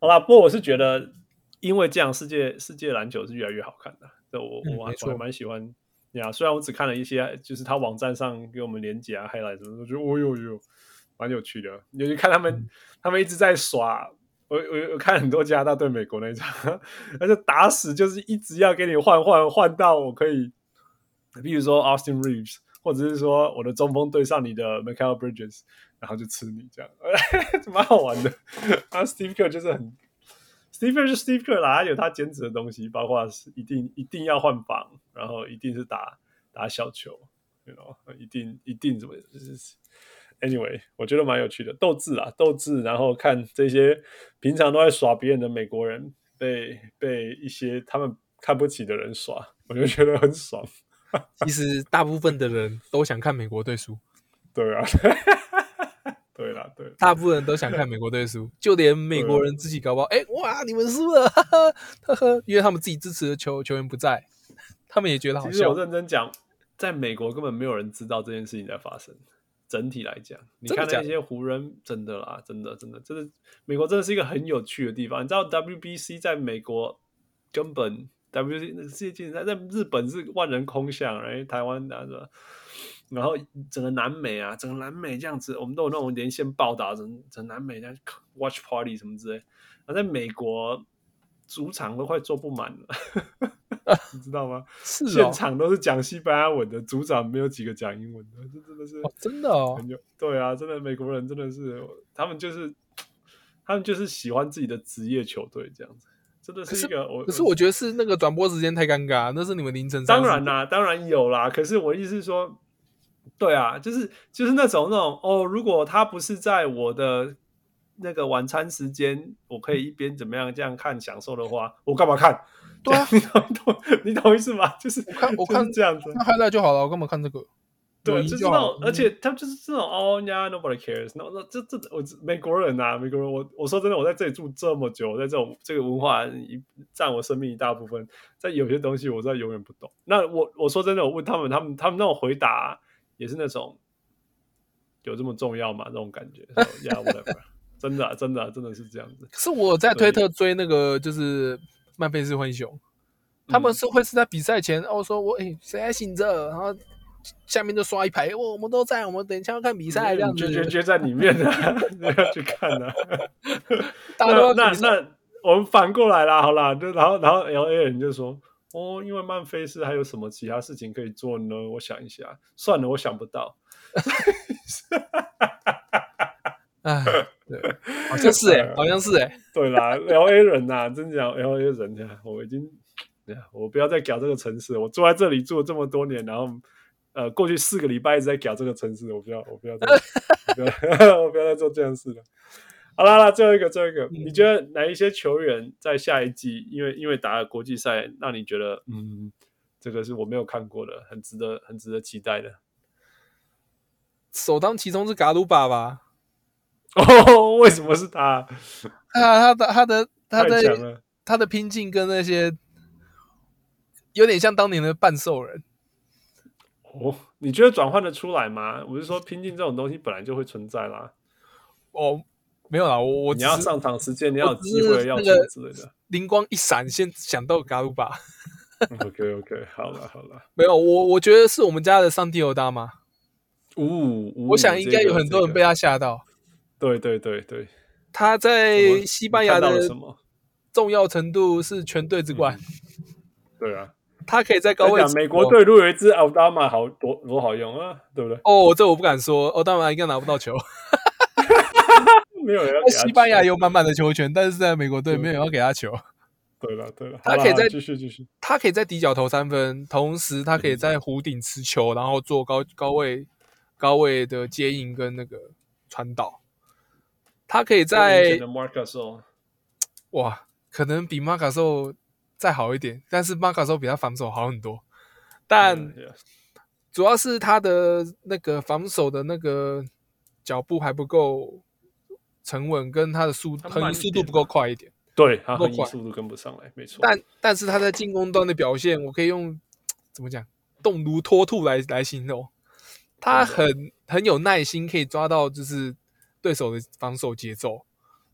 Speaker 1: 好啦，不过我是觉得，因为这样，世界世界篮球是越来越好看的。对我我还蛮喜欢呀，虽然我只看了一些，就是他网站上给我们连接啊、highlight 什么，我觉得哦呦呦，蛮有趣的。尤其看他们，他们一直在耍。我我我看很多加拿大对美国那一场，而且打死就是一直要给你换换换到我可以，比如说 Austin Reeves，或者是说我的中锋对上你的 Michael Bridges，然后就吃你这样，蛮好玩的。啊，Steve Kerr 就是很，Steve Kerr 是 Steve Kerr 啦，他有他坚持的东西，包括是一定一定要换防，然后一定是打打小球，you know，一定一定怎么就是。Anyway，我觉得蛮有趣的，斗志啊，斗志，然后看这些平常都在耍别人的美国人被被一些他们看不起的人耍，我就觉得很爽。
Speaker 2: 其实大部分的人都想看美国队输，
Speaker 1: 对啊，对啦，对，
Speaker 2: 大部分人都想看美国队输，就连美国人自己搞不好，哎、欸，哇，你们输了，哈哈呵呵，因为他们自己支持的球球员不在，他们也觉得好笑。
Speaker 1: 其实我认真讲，在美国根本没有人知道这件事情在发生。整体来讲，你看那些湖人，真的啦，真的，真的，真的，美国真的是一个很有趣的地方。你知道 WBC 在美国根本 WBC 那个世界竞赛在日本是万人空巷，哎，台湾的，然后整个南美啊，整个南美这样子，我们都有那种连线报道，整整南美这样 watch party 什么之类。那在美国。主场都快坐不满了，你知道吗？
Speaker 2: 是、哦，
Speaker 1: 现场都是讲西班牙文的，主场没有几个讲英文的，这真的是、
Speaker 2: 哦、真的哦，
Speaker 1: 很有对啊，真的美国人真的是，他们就是他们就是喜欢自己的职业球队这样子，真的是一个
Speaker 2: 可是我。可是我觉得是那个转播时间太尴尬，那是你们凌晨。
Speaker 1: 当然啦，当然有啦。可是我意思是说，对啊，就是就是那种那种哦，如果他不是在我的。那个晚餐时间，我可以一边怎么样这样看享受的话，我干嘛看？
Speaker 2: 对啊，
Speaker 1: 你懂懂你懂意思吗？就是
Speaker 2: 我看我看
Speaker 1: 这样子，
Speaker 2: 那 highlight 就好了，我干嘛看这个？
Speaker 1: 对，就是那种，而且他就是这种哦呀，nobody cares。那那这这我美国人呐，美国人，我我说真的，我在这里住这么久，在这种这个文化一占我生命一大部分，在有些东西我真的永远不懂。那我我说真的，我问他们，他们他们那种回答也是那种有这么重要吗？那种感觉，yeah whatever。真的、啊，真的、啊，真的是这样子。
Speaker 2: 可是我在推特追那个，就是曼菲斯灰熊，他们是会是在比赛前哦，说我哎谁还醒着，然后下面就刷一排，我我们都在，我们等一下要看比赛，这样子。
Speaker 1: 就就就在里面的，要去看的。大家那那我们反过来啦，好啦，就然后然后 L A 人就说哦，因为曼菲斯还有什么其他事情可以做呢？我想一下，算了，我想不到。
Speaker 2: 哎，对，好像是哎、欸，好像是哎、欸，
Speaker 1: 对啦，L A 人呐、啊，真讲 L A 人呀，我已经，我不要再搞这个城市，我住在这里住了这么多年，然后呃，过去四个礼拜一直在搞这个城市，我不要，我不要再，我不要，我不要再做这样事了。好啦啦，最后一个，最后一个，
Speaker 2: 嗯、
Speaker 1: 你觉得哪一些球员在下一季，因为因为打了国际赛，让你觉得，嗯，这个是我没有看过的，很值得，很值得期待的？
Speaker 2: 首当其冲是嘎鲁巴吧？
Speaker 1: 哦，为什么是他？
Speaker 2: 啊，他的他的他的他的拼劲跟那些有点像当年的半兽人。
Speaker 1: 哦，你觉得转换的出来吗？我是说，拼劲这种东西本来就会存在啦。
Speaker 2: 哦，没有啦，我我
Speaker 1: 你要上场时间，你要有机会要出之类的。
Speaker 2: 灵光一闪，先想到嘎鲁巴。
Speaker 1: OK OK，好了好了，
Speaker 2: 没有我，我觉得是我们家的上帝欧达玛。
Speaker 1: 呜、哦，
Speaker 2: 我想应该有很多人被他吓到。
Speaker 1: 这个、对对对对，
Speaker 2: 他在西班牙的重要程度是全队之冠。
Speaker 1: 嗯、对啊。
Speaker 2: 他可以在高位。
Speaker 1: 美国队如果有一支奥达玛，好多多好用啊，对不对？
Speaker 2: 哦，这我不敢说，奥达玛应该拿不到球。
Speaker 1: 没有。
Speaker 2: 西班牙有满满的球权，但是在美国队没有人要给他球。
Speaker 1: 对了对了，
Speaker 2: 他可以在
Speaker 1: 继续继续，
Speaker 2: 他可以在底角投三分，同时他可以在弧顶持球，然后做高高位高位的接应跟那个传导。他可以在哇，可能比马卡兽。再好一点，但是马卡兽比他防守好很多，但主要是他的那个防守的那个脚步还不够沉稳，跟他的速横移速度不够快一点。
Speaker 1: 对，他横移速度跟不上来，没错。
Speaker 2: 但但是他在进攻端的表现，我可以用怎么讲，动如脱兔来来形容。他很很有耐心，可以抓到就是对手的防守节奏，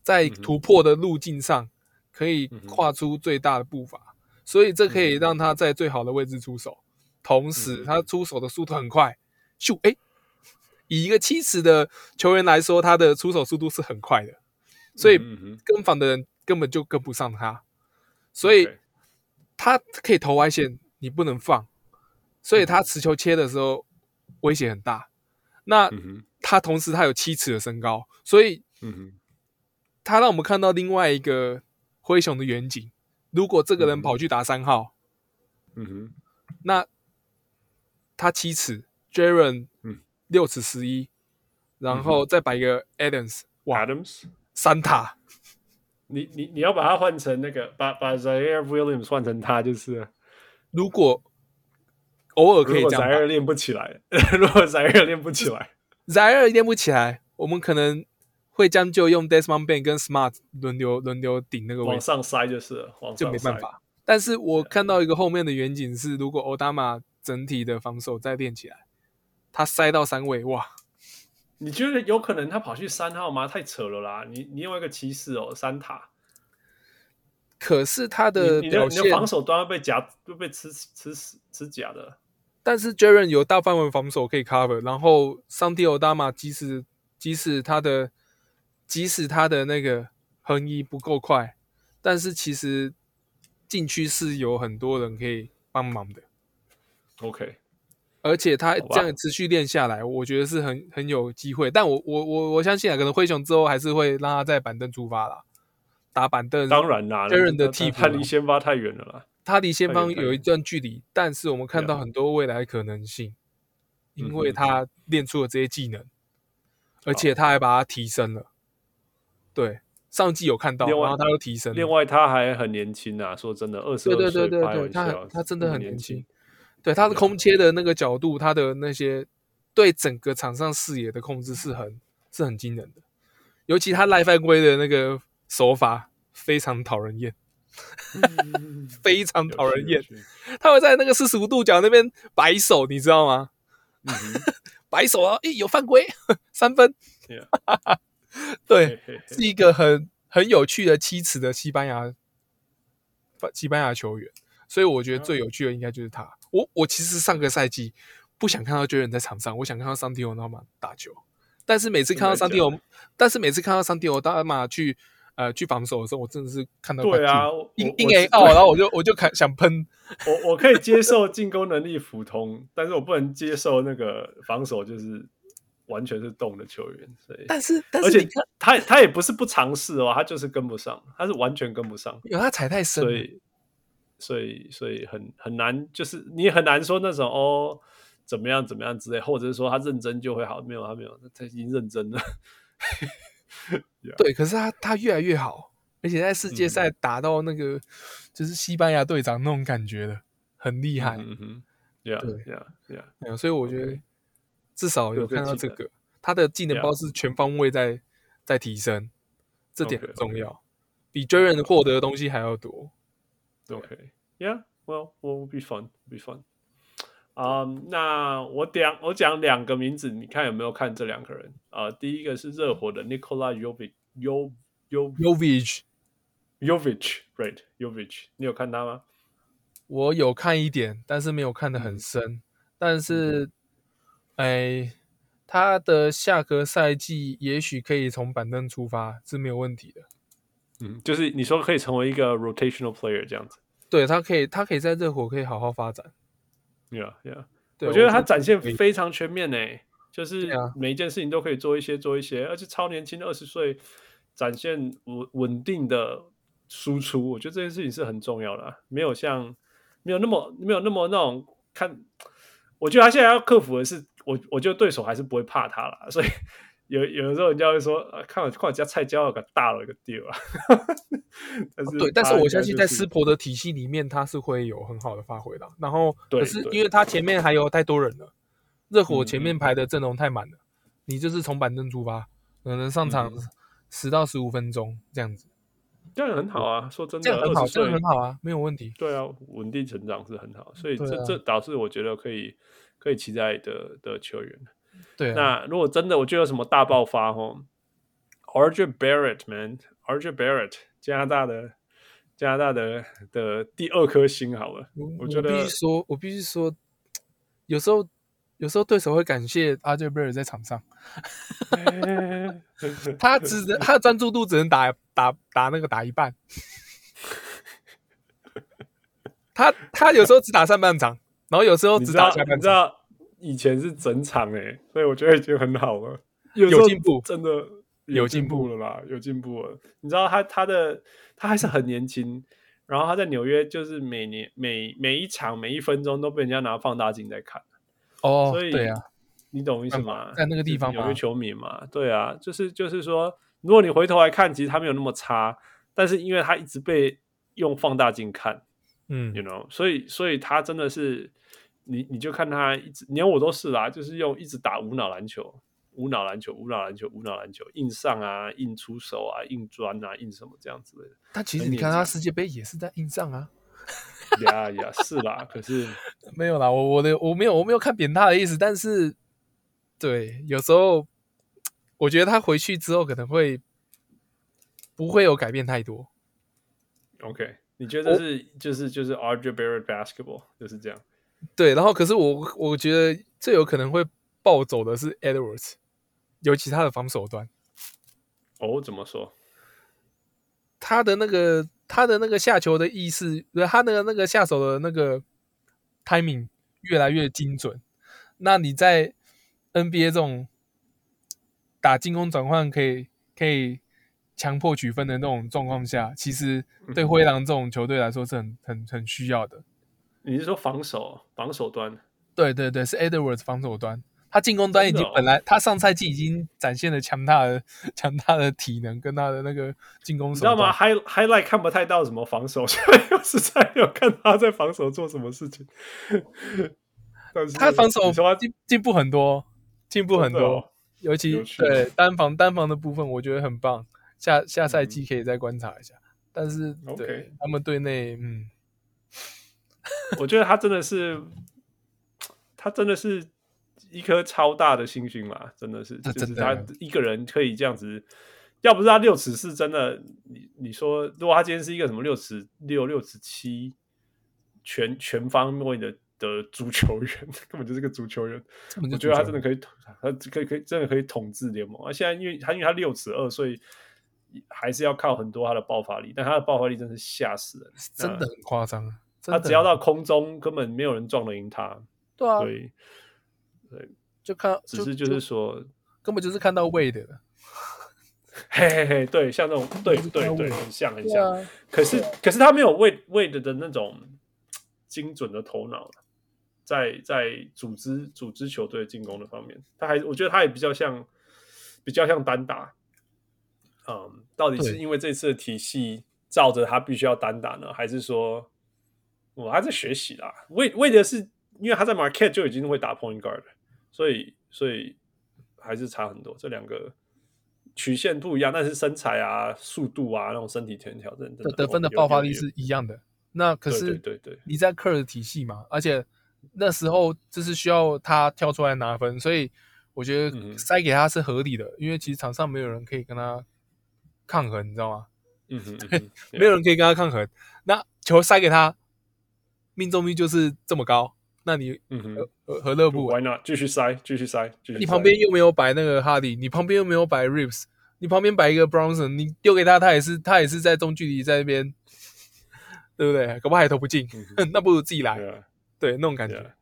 Speaker 2: 在突破的路径上。可以跨出最大的步伐，嗯，所以这可以让他在最好的位置出手，同时他出手的速度很快，咻！哎，以一个七尺的球员来说，他的出手速度是很快的，所以跟防的人根本就跟不上他，所以他可以投外线，你不能放，所以他持球切的时候威胁很大。那他同时他有七尺的身高，所以他让我们看到另外一个。灰熊的远景，如果这个人跑去打三号，
Speaker 1: 嗯哼，
Speaker 2: 那他七尺，Jaren 六尺十一，然后再摆一个 Adams，
Speaker 1: 哇，Adams？
Speaker 2: 三塔，
Speaker 1: 你你你要把它换成那个，把把 Ziaire Williams 换成他就是，
Speaker 2: 如果偶尔可以这样
Speaker 1: ，Ziaire 练不起来，如果 Ziaire 练不起来
Speaker 2: ，Ziaire 练不起来，我们可能。会将就用 Desmond Bane 跟 Smart 轮流轮流顶那个位置，
Speaker 1: 往上塞就是了，
Speaker 2: 就没办法。但是我看到一个后面的远景是，如果欧达玛整体的防守再练起来，他塞到三位，哇！
Speaker 1: 你觉得有可能他跑去三号吗？太扯了啦！你你用一个骑士哦，三塔，
Speaker 2: 可是他的表现，
Speaker 1: 你的防守端被夹，就被吃吃死吃假的。
Speaker 2: 但是 Jaren 有大范围防守可以 cover，然后桑蒂欧达玛即使即使他的。即使他的那个横移不够快，但是其实禁区是有很多人可以帮忙的。
Speaker 1: OK，
Speaker 2: 而且他这样持续练下来，我觉得是很很有机会。但我我我我相信啊，可能灰熊之后还是会让他在板凳出发啦，打板凳。
Speaker 1: 当然啦，个人的替补，他离先发太远了啦。
Speaker 2: 他离先发有一段距离，但是我们看到很多未来可能性，因为他练出了这些技能，而且他还把它提升了。对，上季有看到，然后他又提升。
Speaker 1: 另外，他还很年轻啊，说真的，二十二岁，对对对对对，
Speaker 2: 他他真的很年轻。对，他的空切的那个角度，他的那些对整个场上视野的控制是很是很惊人的。尤其他赖犯规的那个手法非常讨人厌，非常讨人厌。他会在那个四十五度角那边摆手，你知道吗？摆手啊，诶，有犯规，三分。对，是一个很很有趣的七尺的西班牙，西班牙球员，所以我觉得最有趣的应该就是他。我我其实上个赛季不想看到 Jaren 在场上，我想看到桑蒂欧纳马打球。但是每次看到桑蒂欧，但是每次看到桑蒂欧达玛去呃去防守的时候，我真的是看到
Speaker 1: 对啊，
Speaker 2: 因因为哦，然后我就我就看想喷。
Speaker 1: 我我可以接受进攻能力普通，但是我不能接受那个防守就是。完全是动的球员，所以
Speaker 2: 但是但是
Speaker 1: 而且他他也不是不尝试哦，他就是跟不上，他是完全跟不上，
Speaker 2: 因为他踩太深，
Speaker 1: 所以所以所以很很难，就是你很难说那种哦怎么样怎么样之类，或者是说他认真就会好，没有他没有，他已经认真了。
Speaker 2: 对，可是他他越来越好，而且在世界赛打到那个、嗯、就是西班牙队长那种感觉的，很厉害。
Speaker 1: 嗯哼，Yeah，对
Speaker 2: ，Yeah，Yeah，、yeah, yeah. 所以我觉得至少有看到这个，他的技能包是全方位在.在提升，这点很重要，okay, okay. 比 Jaren 获得的东西还要多。
Speaker 1: Okay. be fun，be fun。啊、um,，那我讲我讲两个名字，你看有没有看这两个人？啊、uh,，第一个是热火的 Nikola Jovic，Jovic，Jovic，Jovic，Right，Jovic，你有看他吗？
Speaker 2: 我有看一点，但是没有看得很深。嗯、但是，哎，他的下个赛季也许可以从板凳出发是没有问题的。
Speaker 1: 嗯，就是你说可以成为一个 rotational player 这样子。
Speaker 2: 对，他可以，他可以在热火可以好好发展。
Speaker 1: Yeah, yeah. 我觉得他展现非常全面呢，就是每一件事情都可以做一些做一些，而且超年轻，二十岁，展现稳稳定的输出，我觉得这件事情是很重要的啊，没有像没有那么没有那么那种看，我觉得他现在要克服的是，我我觉得对手还是不会怕他了，所以。有有的时候人家会说，啊、看我看我家菜椒有个大了个丢啊，但是、啊、
Speaker 2: 对，但是我相信在斯婆的体系里面，他是会有很好的发挥的。然后，可是因为他前面还有太多人了，热火前面排的阵容太满了、嗯，你就是从板凳出发，可能上场十到十五分钟这样子，
Speaker 1: 这样很好啊。说真的，
Speaker 2: 这样很好，这样很好啊，没有问题。
Speaker 1: 对啊，稳定成长是很好，所以这、啊、这导致我觉得可以可以期待的的球员。
Speaker 2: 对、啊，
Speaker 1: 那如果真的，我觉得有什么大爆发哦，RJ Barrett man，RJ Barrett，加拿大的加拿大的的第二颗星好了，我，我觉得
Speaker 2: 我必须说，我必须说，有时候有时候对手会感谢 RJ Barrett 在场上，他只能他的专注度只能打打打那个打一半，他他有时候只打上半场，然后有时候只打下半场。
Speaker 1: 以前是整场诶，所以我觉得已经很好了，
Speaker 2: 有进步，
Speaker 1: 真的有进步了啦，有进步了。你知道他他的他还是很年轻，然后他在纽约就是每年每每一场每一分钟都被人家拿放大镜在看
Speaker 2: 哦，
Speaker 1: 所以
Speaker 2: 对啊，
Speaker 1: 你懂意思吗？
Speaker 2: 在那个地方，
Speaker 1: 纽约球迷嘛，对啊，就是就是说，如果你回头来看，其实他没有那么差，但是因为他一直被用放大镜看，嗯，you know，所以所以他真的是。你你就看他一直，连我都是啦，就是用一直打无脑篮球，无脑篮球，无脑篮球，无脑篮球，硬上啊，硬出手啊，硬钻啊，硬什么这样子的。
Speaker 2: 但其实你看他世界杯也是在硬上啊，
Speaker 1: 呀呀，是啦，可是
Speaker 2: 没有啦，我我的我没有我没有看扁他的意思，但是对，有时候我觉得他回去之后可能会不会有改变太多。
Speaker 1: OK，你觉得是就是就是 RJ Barrett basketball 就是这样。
Speaker 2: 对，然后可是我我觉得最有可能会暴走的是 Edwards，尤其他的防守端。
Speaker 1: 哦，怎么说？
Speaker 2: 他的那个他的那个下球的意识，他的那个下手的那个 timing 越来越精准。那你在 NBA 这种打进攻转换可以可以强迫取分的那种状况下，其实对灰狼这种球队来说是很很很需要的。
Speaker 1: 你是说防守防守端？
Speaker 2: 对对对，是 Edwards 防守端。他进攻端已经本来、哦、他上赛季已经展现了强大的强大的体能跟他的那个进攻手，你
Speaker 1: 知道吗？High Highlight 看不太到什么防守，现在又实在没有看他在防守做什么事情。但是
Speaker 2: 他防守进进步很多，进步很多，哦、尤其对单防单防的部分，我觉得很棒。下下赛季可以再观察一下。嗯、但是对、okay. 他们队内，嗯。
Speaker 1: 我觉得他真的是，他真的是一颗超大的星星嘛，真的是，就是他一个人可以这样子。要不是他六尺是，真的，你你说，如果他今天是一个什么六尺六、六尺七，全全方位的的足球员，根本就是个足球员。我觉得他真的可以，他可以可以真的可以统治联盟。啊现在因为他因为他六尺二，所以还是要靠很多他的爆发力，但他的爆发力真是吓死人，
Speaker 2: 真的很夸张。
Speaker 1: 他只要到空中，根本没有人撞得赢他。
Speaker 2: 对啊，
Speaker 1: 对，对，
Speaker 2: 就看，
Speaker 1: 只是就是说，
Speaker 2: 根本就是看到 Wade 的。
Speaker 1: 嘿嘿嘿，对，像那种，对对对，很像很像。啊、可是可是他没有 Wade Wade 的那种精准的头脑，在在组织组织球队进攻的方面，他还我觉得他也比较像比较像单打。嗯，到底是因为这次的体系照着他必须要单打呢，还是说我还在学习啦？为为的是，因为他在 Marquette 就已经会打 Point Guard，所以所以还是差很多。这两个曲线不一样，但是身材啊、速度啊、那种身体条件调整，
Speaker 2: 得得分的爆发力是一样的。那可是
Speaker 1: 对对对，
Speaker 2: 你在 Kerr 的体系嘛，而且那时候就是需要他跳出来拿分，所以我觉得塞给他是合理的，嗯、因为其实场上没有人可以跟他。抗衡，你知道吗？嗯哼，嗯哼 没有人可以跟他抗衡。那球塞给他，命中率就是这么高。那你，嗯哼，何何乐不为？
Speaker 1: 继续塞，继续塞，继续塞。
Speaker 2: 你旁边又没有摆那个哈迪，你旁边又没有摆 Reeves，你旁边摆一个 Bronson，你丢给他，他也是他也是在中距离在那边，对不对？搞不好还投不进，嗯、那不如自己来。对，那种感觉。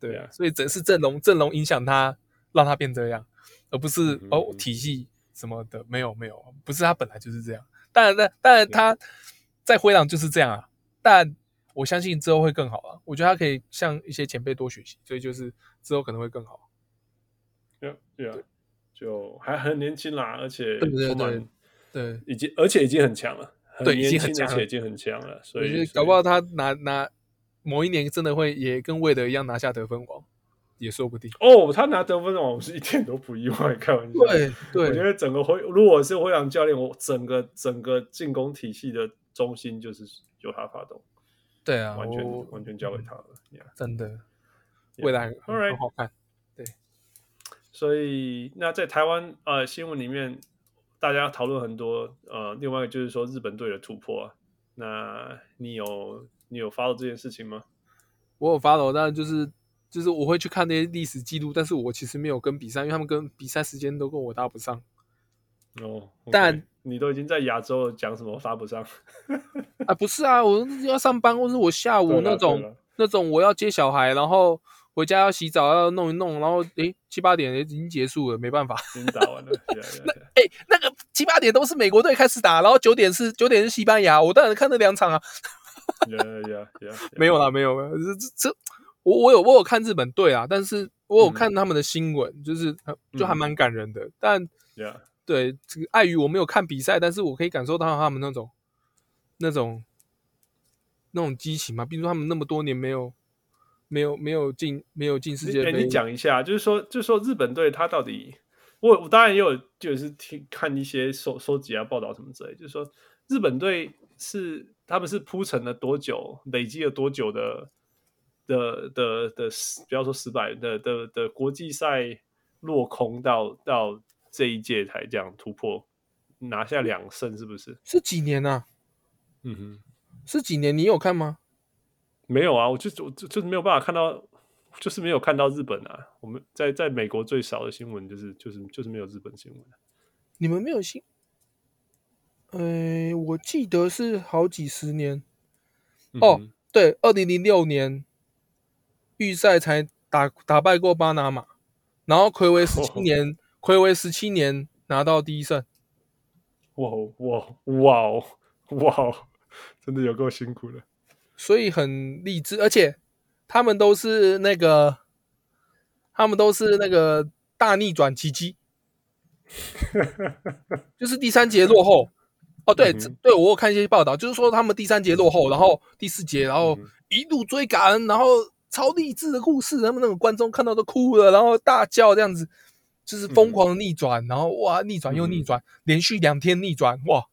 Speaker 2: 对啊，所以整是阵容阵容影响他，让他变这样，而不是、嗯、哦体系。什么的没有没有，不是他本来就是这样。当然，但当然他在灰狼就是这样啊。但我相信之后会更好啊。我觉得他可以向一些前辈多学习，所以就是之后可能会更好。
Speaker 1: 对对啊，就还很年轻啦，而且
Speaker 2: 对对对，对，
Speaker 1: 已经而且已经很强了，
Speaker 2: 对，已经很强，
Speaker 1: 而且已经很强了。所以
Speaker 2: 搞不好他拿拿某一年真的会也跟韦德一样拿下得分王。也说不定
Speaker 1: 哦，他拿得分王，我是一点都不意外。开玩笑，
Speaker 2: 对对，
Speaker 1: 我觉得整个灰，如果是灰狼教练，我整个整个进攻体系的中心就是由他发动。
Speaker 2: 对啊，
Speaker 1: 完全完全交给他了，
Speaker 2: 真的，未来很好看。对，
Speaker 1: 所以那在台湾呃新闻里面，大家讨论很多呃，另外一个就是说日本队的突破啊，那你有你有 follow 这件事情吗？
Speaker 2: 我有 follow，但就是。就是我会去看那些历史记录，但是我其实没有跟比赛，因为他们跟比赛时间都跟我搭不上。
Speaker 1: 哦，okay.
Speaker 2: 但
Speaker 1: 你都已经在亚洲了，讲什么发不上？
Speaker 2: 啊，不是啊，我要上班，或是我下午那种那种我要接小孩，然后回家要洗澡，要弄一弄，然后诶七八点已经结束了，没办法，
Speaker 1: 已经打完了。
Speaker 2: 那诶那个七八点都是美国队开始打，然后九点是九点是西班牙，我当然看那两场啊。没有啦，没有没有，这这。我我有我有看日本队啊，但是我有看他们的新闻，嗯、就是就还蛮感人的。嗯、但.对这个碍于我没有看比赛，但是我可以感受到他们那种那种那种激情嘛。比如说他们那么多年没有没有没有进没有进世界杯，
Speaker 1: 你讲一下，就是说就是说日本队他到底，我我当然也有就是听看一些收收集啊报道什么之类，就是说日本队是他们是铺陈了多久，累积了多久的。的的的失，不要说失败的的的国际赛落空到到这一届才这样突破，拿下两胜，是不是？
Speaker 2: 是几年啊？
Speaker 1: 嗯哼，
Speaker 2: 是几年？你有看吗？
Speaker 1: 没有啊，我就就就是没有办法看到，就是没有看到日本啊。我们在在美国最少的新闻就是就是就是没有日本新闻。
Speaker 2: 你们没有新？呃，我记得是好几十年。嗯、哦，对，二零零六年。预赛才打打败过巴拿马，然后魁违十七年，睽违十七年拿到第一胜。
Speaker 1: 哇哇哇哇！真的有够辛苦的，
Speaker 2: 所以很励志，而且他们都是那个，他们都是那个大逆转奇迹，就是第三节落后。哦，对、嗯、对，我有看一些报道，就是说他们第三节落后，然后第四节，然后一路追赶，然后。超励志的故事，他们那种观众看到都哭了，然后大叫这样子，就是疯狂的逆转，嗯、然后哇，逆转又逆转，嗯、连续两天逆转，哇，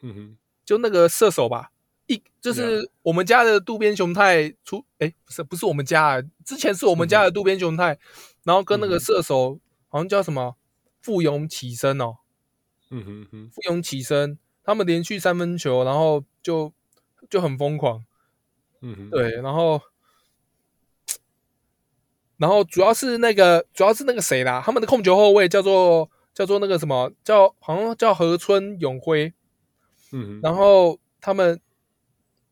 Speaker 1: 嗯哼，
Speaker 2: 就那个射手吧，一就是我们家的渡边雄太出，哎，不是不是我们家啊，之前是我们家的渡边雄太，嗯、然后跟那个射手好像叫什么富永起身哦，
Speaker 1: 嗯哼哼，
Speaker 2: 富永起身，他们连续三分球，然后就就很疯狂，
Speaker 1: 嗯哼，
Speaker 2: 对，然后。然后主要是那个，主要是那个谁啦？他们的控球后卫叫做叫做那个什么叫好像叫河村永辉，
Speaker 1: 嗯哼，
Speaker 2: 然后他们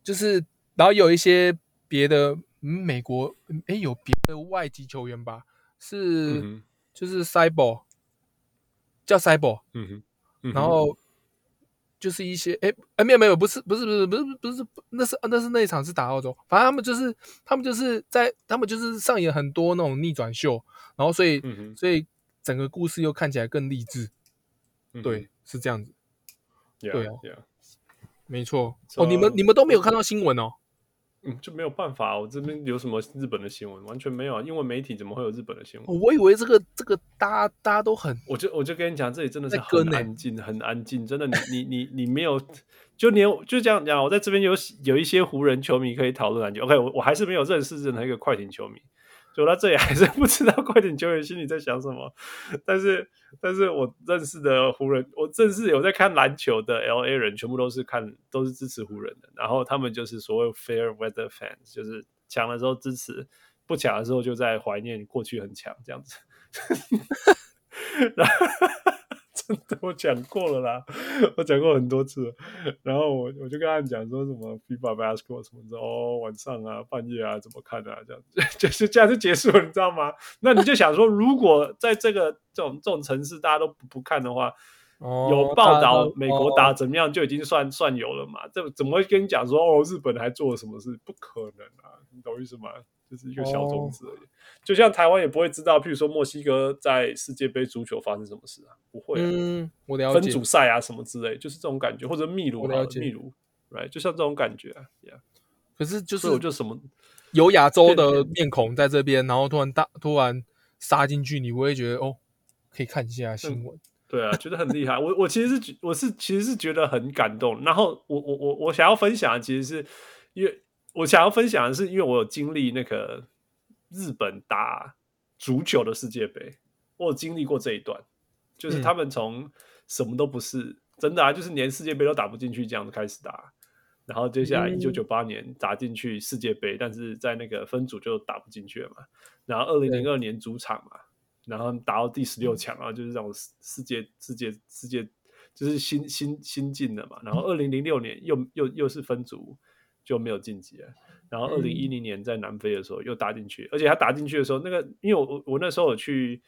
Speaker 2: 就是，然后有一些别的，嗯，美国哎有别的外籍球员吧？是，嗯、就是 Cyborg，叫 Cyborg，
Speaker 1: 嗯，
Speaker 2: 嗯哼然后。就是一些哎哎没有没有不是不是不是不是不是那是那是那一场是打澳洲，反正他们就是他们就是在他们就是上演很多那种逆转秀，然后所以、嗯、所以整个故事又看起来更励志。
Speaker 1: 嗯、
Speaker 2: 对，是这样子。
Speaker 1: Yeah, 对.
Speaker 2: 没错。
Speaker 1: So,
Speaker 2: 哦，你们你们都没有看到新闻哦？
Speaker 1: 嗯，就没有办法。我这边有什么日本的新闻？完全没有啊！英文媒体怎么会有日本的新闻？
Speaker 2: 我以为这个这个大家大家都很……
Speaker 1: 我就我就跟你讲，这里真的是很安静，欸、很安静。真的，你你你你没有，就连就这样讲。我在这边有有一些湖人球迷可以讨论篮球。OK，我我还是没有认识任何一个快艇球迷。走到这里还是不知道快艇球员心里在想什么，但是，但是我认识的湖人，我认识有在看篮球的 LA 人，全部都是看，都是支持湖人的，然后他们就是所谓 fair weather fans，就是强的时候支持，不强的时候就在怀念过去很强这样子。然后，我讲过了啦，我讲过很多次。然后我我就跟他们讲说什么 FIBA basketball 什么的哦，晚上啊、半夜啊怎么看啊，这样子 就是这样就结束了，你知道吗？那你就想说，如果在这个这种这种城市大家都不不看的话，哦、有报道美国打怎么样就已经算、哦、算有了嘛？这怎么会跟你讲说哦，日本还做了什么事？不可能啊，你懂意思吗？就是一个小种子而已，哦、就像台湾也不会知道，譬如说墨西哥在世界杯足球发生什么事啊，不会、啊。嗯，我了解。分组赛啊什么之类，就是这种感觉，或者秘鲁，秘鲁，right，就像这种感觉啊，yeah。
Speaker 2: 可是就是
Speaker 1: 我就什么
Speaker 2: 有亚洲的面孔在这边，然后突然大突然杀进去，你不会觉得哦，可以看一下新闻、嗯？对
Speaker 1: 啊，觉得很厉害。我我其实是我是其实是觉得很感动。然后我我我我想要分享的其实是因为。我想要分享的是，因为我有经历那个日本打足球的世界杯，我有经历过这一段，就是他们从什么都不是，嗯、真的啊，就是连世界杯都打不进去这样子开始打，然后接下来一九九八年打进去世界杯，但是在那个分组就打不进去了嘛，然后二零零二年主场嘛，然后打到第十六强啊，就是这种世界世界世界就是新新新进的嘛，然后二零零六年又又又是分组。就没有晋级了。然后二零一零年在南非的时候又打进去，嗯、而且他打进去的时候，那个因为我我那时候有去，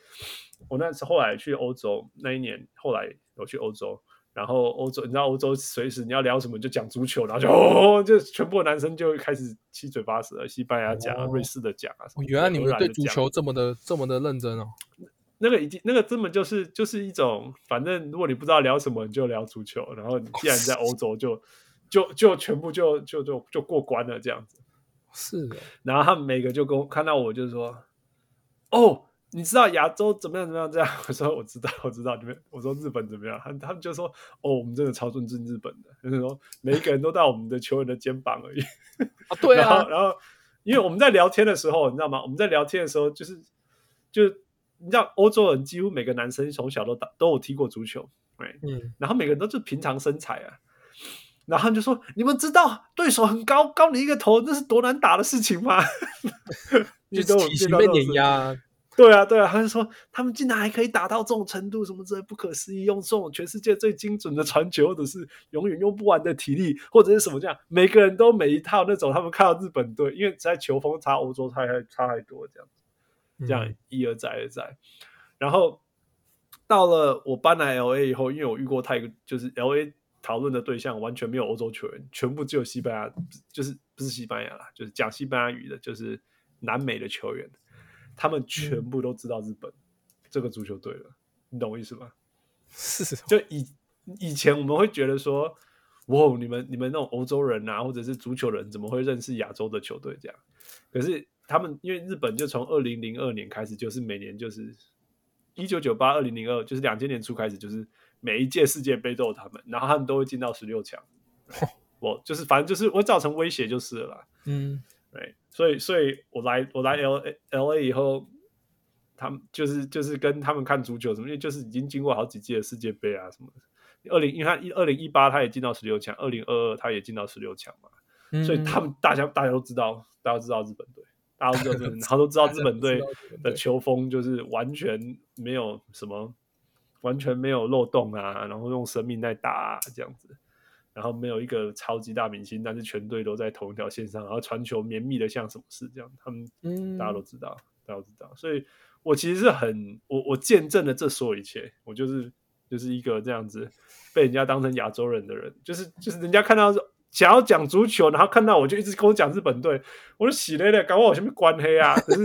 Speaker 1: 我那时候后来去欧洲那一年，后来我去欧洲，然后欧洲你知道欧洲随时你要聊什么就讲足球，然后就哦，就全部男生就开始七嘴八舌，西班牙讲、哦、瑞士的讲啊什么。
Speaker 2: 原来你们对足球这么的这么的认真哦。
Speaker 1: 那个已经那个根本就是就是一种，反正如果你不知道聊什么，你就聊足球。然后你既然在欧洲就。就就就全部就就就就过关了这样子，
Speaker 2: 是的。
Speaker 1: 然后他们每个就跟我看到我就说：“哦，你知道亚洲怎么样怎么样？”这样 我说：“我知道，我知道。”你们我说日本怎么样？他他们就说：“哦，我们真的超尊敬日本的。”就是说每一个人都到我们的球员的肩膀而已。
Speaker 2: 啊，对啊。
Speaker 1: 然后然后因为我们在聊天的时候，你知道吗？我们在聊天的时候，就是就你知道欧洲人几乎每个男生从小都打都有踢过足球，对，嗯。然后每个人都是平常身材啊。然后他就说：“你们知道对手很高，高你一个头，那是多难打的事情吗？”
Speaker 2: 就体型被碾压。
Speaker 1: 对啊，对啊。他就说：“他们竟然还可以打到这种程度，什么之类不可思议，用这种全世界最精准的传球，或者是永远用不完的体力，或者是什么这样，每个人都每一套那种。他们看到日本队，因为在球风差欧洲差还差太多，这样子，这样一而再而再。然后到了我搬来 LA 以后，因为我遇过太就是 LA。”讨论的对象完全没有欧洲球员，全部只有西班牙，就是不是西班牙啦，就是讲西班牙语的，就是南美的球员，他们全部都知道日本这个足球队了，你懂我意思吗？
Speaker 2: 是，
Speaker 1: 就以以前我们会觉得说，哇，你们你们那种欧洲人啊，或者是足球人，怎么会认识亚洲的球队这样？可是他们因为日本就从二零零二年开始，就是每年就是一九九八、二零零二，就是两千年初开始就是。每一届世界杯都有他们，然后他们都会进到十六强。我就是反正就是会造成威胁就是了啦。嗯，对，所以所以我来我来 L A L A 以后，他们就是就是跟他们看足球什么，因为就是已经经过好几届的世界杯啊什么的。二零因为他一二零一八他也进到十六强，二零二二他也进到十六强嘛，嗯、所以他们大家大家都知道，大家都知道日本队，大家都知道，然后都知道日本队的球风就是完全没有什么。完全没有漏洞啊，然后用生命在打、啊、这样子，然后没有一个超级大明星，但是全队都在同一条线上，然后传球绵密的像什么事这样，他们、嗯、大家都知道，大家都知道，所以我其实是很我我见证了这所有一切，我就是就是一个这样子被人家当成亚洲人的人，就是就是人家看到想要讲足球，然后看到我就一直跟我讲日本队，我就喜咧咧，搞我前面关黑啊，可是。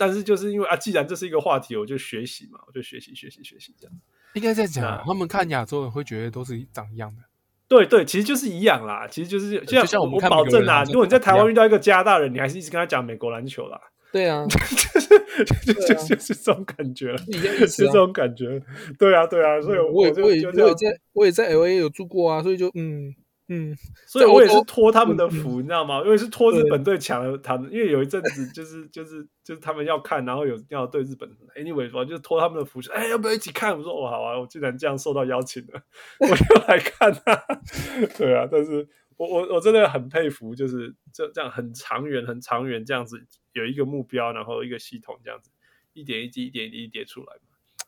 Speaker 1: 但是就是因为啊，既然这是一个话题，我就学习嘛，我就学习学习学习这样。
Speaker 2: 应该在讲，他们看亚洲人会觉得都是长一样的。
Speaker 1: 对对，其实就是一样啦，其实就是就像，我保证啊，如果你在台湾遇到一个加拿大人，你还是一直跟他讲美国篮球啦。
Speaker 2: 对啊，
Speaker 1: 就就就是这种感觉了，是这种感觉。对啊，对啊，所以我也我也我也
Speaker 2: 在我也在 LA 有住过啊，所以就嗯。嗯，
Speaker 1: 所以我也是托他们的福，你知道吗？因为是托日本队抢了他们，因为有一阵子就是就是就是他们要看，然后有要对日本，anyway 我就是托他们的福，说哎要不要一起看？我说哦好啊，我竟然这样受到邀请了，我就来看啊。对啊，但是我我我真的很佩服，就是这这样很长远很长远这样子有一个目标，然后一个系统这样子一点一滴一点一滴叠出来。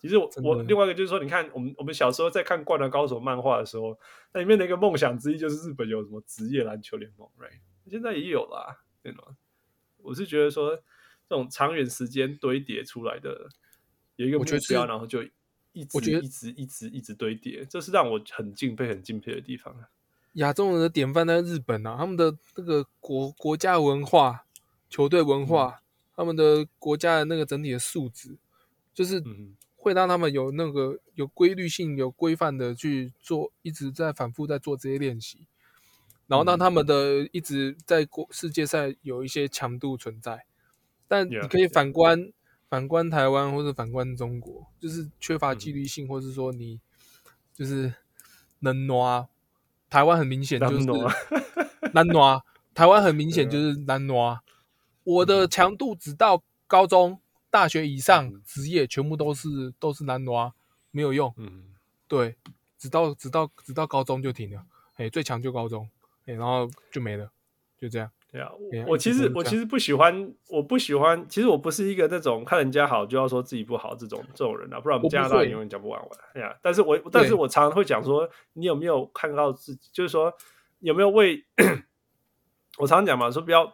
Speaker 1: 其实我我另外一个就是说，你看我们我们小时候在看《灌篮高手》漫画的时候，那里面的一个梦想之一就是日本有什么职业篮球联盟，right？现在也有啦，对吗？我是觉得说这种长远时间堆叠出来的有一个目标，然后就一直一直一直一直堆叠，这是让我很敬佩、很敬佩的地方。
Speaker 2: 亚洲人的典范在日本啊，他们的那个国国家文化、球队文化，嗯、他们的国家的那个整体的素质，就是。嗯会让他们有那个有规律性、有规范的去做，一直在反复在做这些练习，然后让他们的一直在国世界赛有一些强度存在。但你可以反观 yeah, yeah. 反观台湾或者反观中国，就是缺乏纪律性，嗯、或是说你就是能挪。台湾很明显就是难挪，台湾很明显 就是难挪。我的强度只到高中。大学以上职业全部都是都是男娃，没有用。嗯，对，直到直到直到高中就停了。哎，最强就高中，哎，然后就没了，就这样。
Speaker 1: 对啊，我其实我其实不喜欢，我不喜欢。其实我不是一个那种看人家好就要说自己不好这种这种人啊，不然我们加拿大人永远讲不完完。哎呀，但是我但是我常常会讲说，你有没有看到自己？就是说有没有为。我常常讲嘛，说不要。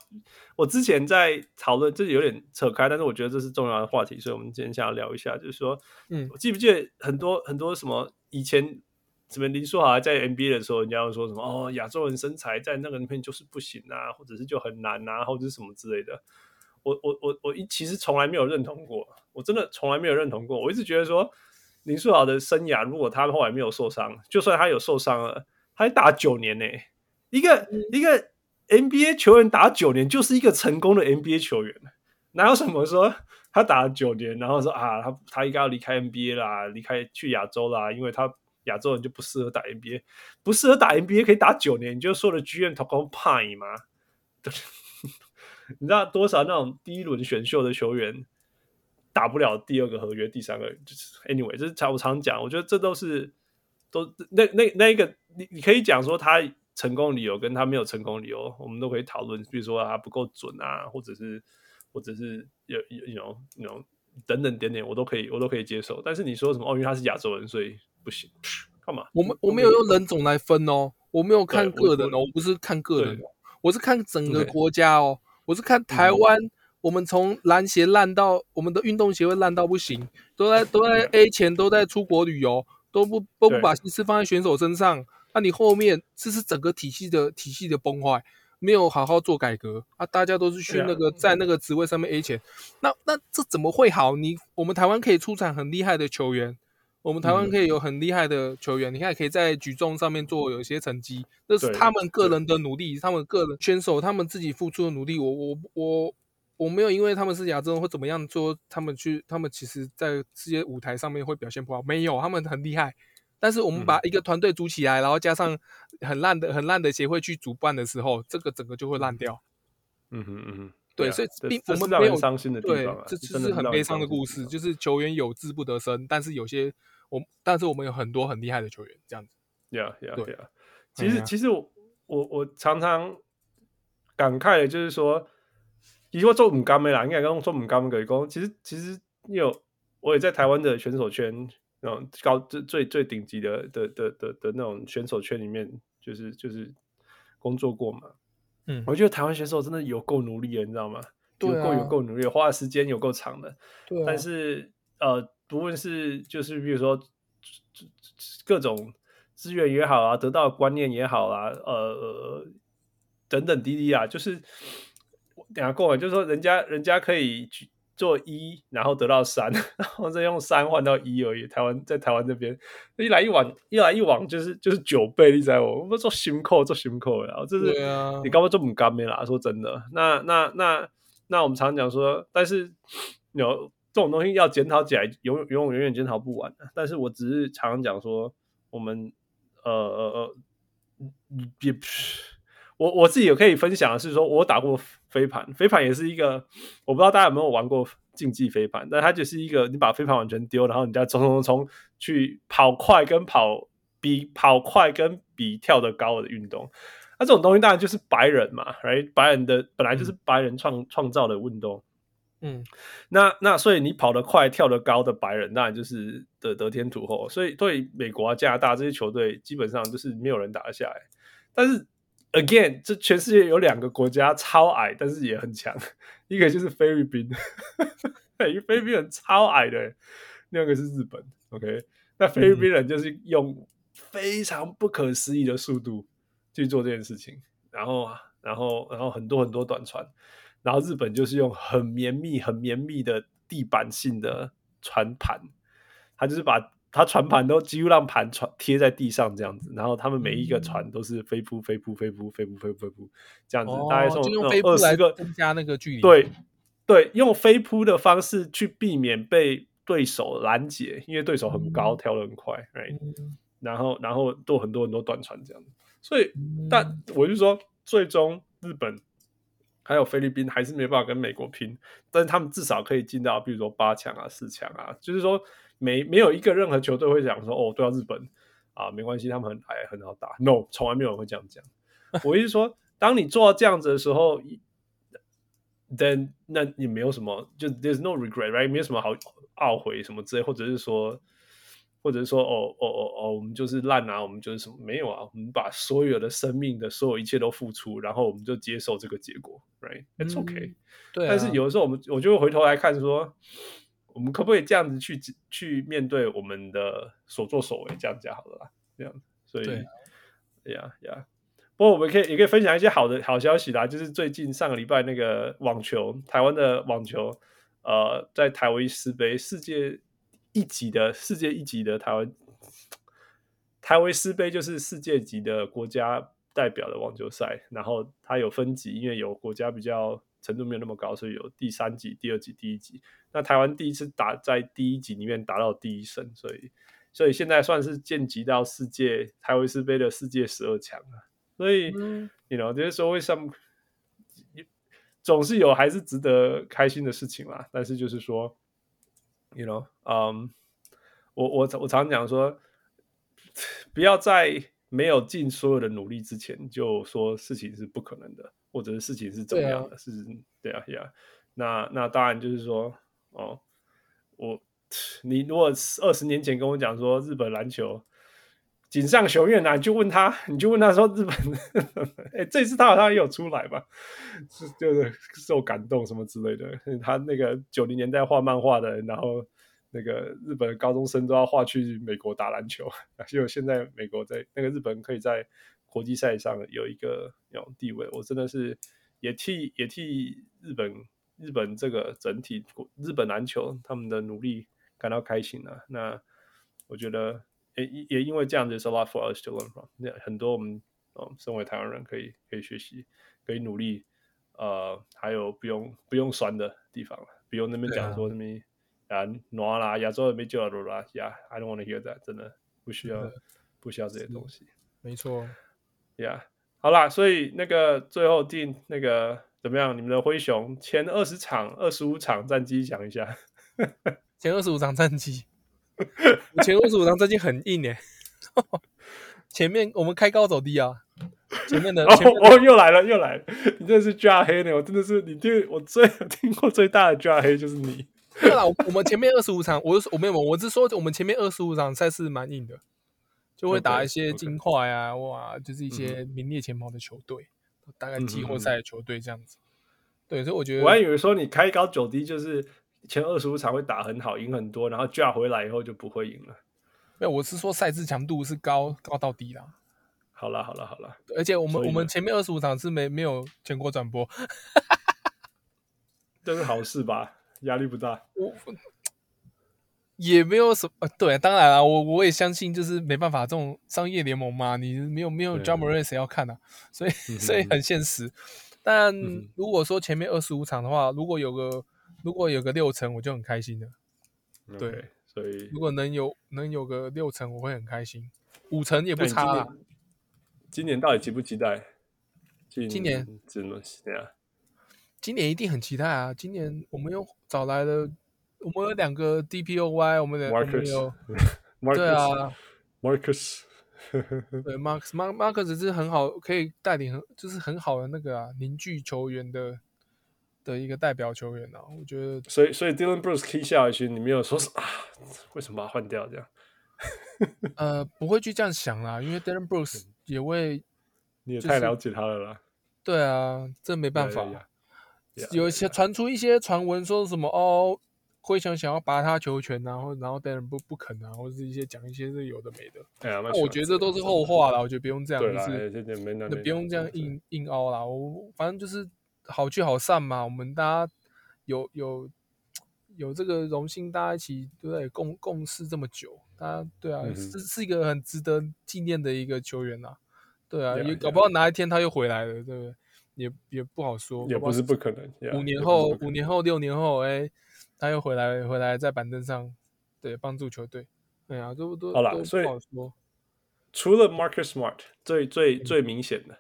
Speaker 1: 我之前在讨论，这有点扯开，但是我觉得这是重要的话题，所以我们今天想要聊一下，就是说，嗯，我记不记得很多很多什么以前什么林书豪在 NBA 的时候，人家会说什么哦，亚洲人身材在那个里面就是不行啊，或者是就很难啊，或者是什么之类的。我我我我一其实从来没有认同过，我真的从来没有认同过。我一直觉得说，林书豪的生涯，如果他后来没有受伤，就算他有受伤了，他还打九年呢，一个、嗯、一个。NBA 球员打九年就是一个成功的 NBA 球员，哪有什么说他打了九年，然后说啊，他他应该要离开 NBA 啦，离开去亚洲啦，因为他亚洲人就不适合打 NBA，不适合打 NBA 可以打九年，你就说了 GM 投工派吗？你知道多少那种第一轮选秀的球员打不了第二个合约，第三个就是 anyway，就是常我常讲，我觉得这都是都那那那一个，你你可以讲说他。成功理由跟他没有成功理由，我们都可以讨论。比如说他不够准啊，或者是，或者是有有那种那种等等点点，我都可以，我都可以接受。但是你说什么哦？因为他是亚洲人，所以不行，干嘛？
Speaker 2: 我们我没有用人种来分哦，我没有看个人哦，我，我不是看个人，我是看整个国家哦。我是看台湾，嗯、我们从篮协烂到我们的运动协会烂到不行，都在都在 A 钱，都在出国旅游，都不都不把心思放在选手身上。那你后面这是整个体系的体系的崩坏，没有好好做改革啊！大家都是去那个在那个职位上面 A 钱，那那这怎么会好？你我们台湾可以出产很厉害的球员，我们台湾可以有很厉害的球员，你看可以在举重上面做有些成绩，那是他们个人的努力，他们个人选手他们自己付出的努力。我我我我没有因为他们是亚洲人或怎么样说他们去，他们其实在世界舞台上面会表现不好，没有，他们很厉害。但是我们把一个团队组起来，嗯、然后加上很烂的、很烂的协会去主办的时候，这个整个就会烂掉。
Speaker 1: 嗯哼嗯哼，对，啊、
Speaker 2: 所以并
Speaker 1: 这
Speaker 2: 我们没有
Speaker 1: 伤心的地
Speaker 2: 对，这这是很悲伤的故事，就是球员有志不得伸，但是有些我，但是我们有很多很厉害的球员，这样子。
Speaker 1: 呀呀呀！其实其实我我我常常感慨的就是说，你说做唔甘的啦，应该讲做唔甘的讲，其实其实有我也在台湾的选手圈。那种高最最最顶级的的的的的那种选手圈里面，就是就是工作过嘛。嗯，我觉得台湾选手真的有够努力的，你知道吗？有够有够努力，花的时间有够长的。对。但是呃，不论是就是比如说各种资源也好啊，得到观念也好啊，呃等等滴滴啊，就是等下过来，就是说人家人家可以做一，然后得到三，然后再用三换到一而已。台湾在台湾这边一来一往，一来一往就是就是九倍，你知道我们做新扣做新扣，然后这是你干嘛这么干没啦？说真的，那那那那我们常讲说，但是有这种东西要检讨起来，永永远永远检讨不完。但是我只是常常讲说，我们呃呃呃，也不是。我我自己也可以分享的是说，我打过飞盘，飞盘也是一个，我不知道大家有没有玩过竞技飞盘，但它就是一个你把飞盘完全丢，然后你再冲冲冲去跑快跟跑比跑快跟比跳得高的运动，那这种东西当然就是白人嘛，right？白人的本来就是白人创创造的运动，嗯，那那所以你跑得快跳得高的白人，当然就是得得天独厚，所以对美国啊、加拿大这些球队，基本上就是没有人打得下来，但是。Again，这全世界有两个国家超矮，但是也很强。一个就是菲律宾，因为菲律宾人超矮的。另一个是日本。OK，那菲律宾人就是用非常不可思议的速度去做这件事情，然后，然后，然后很多很多短船，然后日本就是用很绵密、很绵密的地板性的船盘，他就是把。他传盘都几乎让盘传贴在地上这样子，然后他们每一个传都是飞扑飞扑飞扑飞扑飞扑飞扑这样子，大概说用二十个
Speaker 2: 增加那个距离。
Speaker 1: 对对，用飞扑的方式去避免被对手拦截，因为对手很高，跳得很快，right？然后然后都很多很多短传这样子，所以但我就说，最终日本还有菲律宾还是没办法跟美国拼，但是他们至少可以进到比如说八强啊、四强啊，就是说。没没有一个任何球队会讲说哦，对啊，日本啊，没关系，他们很矮很好打。No，从来没有人会这样讲。我意思说，当你做到这样子的时候，then 那你没有什么，就 there's no regret，right？没有什么好懊悔什么之类，或者是说，或者是说，哦哦哦哦，我们就是烂啊，我们就是什么没有啊，我们把所有的生命的所有一切都付出，然后我们就接受这个结果，right？It's okay。对啊。但是有的时候，我们我就会回头来看说。我们可不可以这样子去去面对我们的所作所为？这样讲好了啦，这样。所以，对呀呀。不过我们可以也可以分享一些好的好消息啦，就是最近上个礼拜那个网球，台湾的网球，呃，在台维斯杯世界一级的世界一级的台湾台维斯杯，就是世界级的国家代表的网球赛，然后它有分级，因为有国家比较。程度没有那么高，所以有第三级、第二级、第一级。那台湾第一次打在第一集里面打到第一胜，所以所以现在算是晋级到世界台维斯杯的世界十二强了。所以，嗯、you know，这些说为什么总是有还是值得开心的事情啦。但是就是说，you know，嗯、um，我我我常讲说，不要在没有尽所有的努力之前就说事情是不可能的。或者是事情是怎么样的？是，对啊，呀，那那当然就是说，哦，我你如果二十年前跟我讲说日本篮球锦上雄彦啊，你就问他，你就问他说日本，哎，这次他好像也有出来吧？是就是受感动什么之类的。他那个九零年代画漫画的，然后那个日本高中生都要画去美国打篮球，结果现在美国在那个日本可以在。国际赛上有一个有地位，我真的是也替也替日本日本这个整体日本篮球他们的努力感到开心啊。那我觉得也也因为这样子，a lot for us to learn from，很多我们哦身为台湾人可以可以学习，可以努力，呃，还有不用不用酸的地方了，不用那边讲说什么啊，挪啦，亚洲也没救了啦，呀，I don't want to hear that，真的不需要不需要这些东西，
Speaker 2: 没错。
Speaker 1: 呀、yeah.，好啦，所以那个最后定那个怎么样？你们的灰熊前二十场、二十五场战绩讲一下。
Speaker 2: 前二十五场战绩，前二十五场战绩很硬哎。前面我们开高走低啊，前面的，
Speaker 1: 哦，哦，又来了，又来了，你真的是抓黑呢！我真的是你听我最 听过最大的抓黑就是你。
Speaker 2: 对啦，我们前面二十五场，我我没有，我是说我们前面二十五场赛事蛮硬的。就会打一些金块啊，哇，就是一些名列前茅的球队，嗯、大概季后赛的球队这样子。对，所以我觉得
Speaker 1: 我还以为说你开高走低，就是前二十五场会打很好，赢很多，然后架回来以后就不会赢了。
Speaker 2: 没有，我是说赛制强度是高高到低啦。
Speaker 1: 好了好了好了，
Speaker 2: 而且我们我们前面二十五场是没没有全国转播，
Speaker 1: 这是好事吧？压力不大。
Speaker 2: 我也没有什么，呃、对，当然了，我我也相信，就是没办法，这种商业联盟嘛，你没有没有 Ja Morant 谁要看呢、啊？所以、嗯、所以很现实。但如果说前面二十五场的话，如果有个如果有个六成，我就很开心了。对所以如果能有能有个六成，我会很开心。五成也不差啦。今年，
Speaker 1: 到底期不期待？
Speaker 2: 今年
Speaker 1: 怎么这样？
Speaker 2: 今年一定很期待啊！今年我们又找来了，我们有两个 DPOY，我们的
Speaker 1: Marcus，
Speaker 2: 对啊
Speaker 1: ，Marcus，
Speaker 2: 对 Marcus，Marcus 只是很好，可以带领就是很好的那个啊，凝聚球员的的一个代表球员啊，我觉得。
Speaker 1: 所以，所以 Brooks 可以下一句，你没有说是啊？为什么把他换掉这样？
Speaker 2: 呃，不会去这样想啦，因为 Dillon Brooks 也会。
Speaker 1: 你也太了解他了啦。
Speaker 2: 对啊，这没办法。有一些传出一些传闻，说什么哦，灰熊想要拔他球权，然后然后 Dillon 不不肯啊，或者是一些讲一些是有的没的。
Speaker 1: 对啊，
Speaker 2: 我觉得这都是后话了，我觉得不用这样，
Speaker 1: 就是那
Speaker 2: 不用这样硬硬凹啦。我反正就是好聚好散嘛，我们大家有有有这个荣幸，大家一起对不对？共共事这么久，大家对啊，是是一个很值得纪念的一个球员呐。对啊，也搞不好哪一天他又回来了，对不对？也也不好说，
Speaker 1: 也不是不可能。
Speaker 2: 五年后，五年后，六年后，哎，他又回来，回来在板凳上，对，帮助球队。对啊，都都
Speaker 1: 好了，所以除了 Marcus Smart 最最最明显的、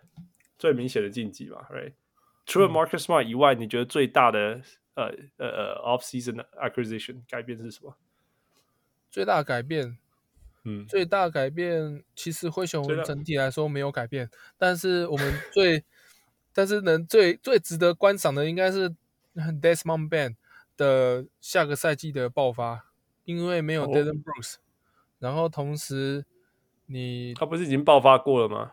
Speaker 1: 最明显的晋级吧，Right？除了 Marcus Smart 以外，你觉得最大的呃呃呃 Off Season Acquisition 改变是什么？
Speaker 2: 最大改变。嗯，最大改变其实灰熊整体来说没有改变，但是我们最，但是能最最值得观赏的应该是 Desmond Bane 的下个赛季的爆发，因为没有 Dillon Brooks，然后同时你
Speaker 1: 他不是已经爆发过了吗？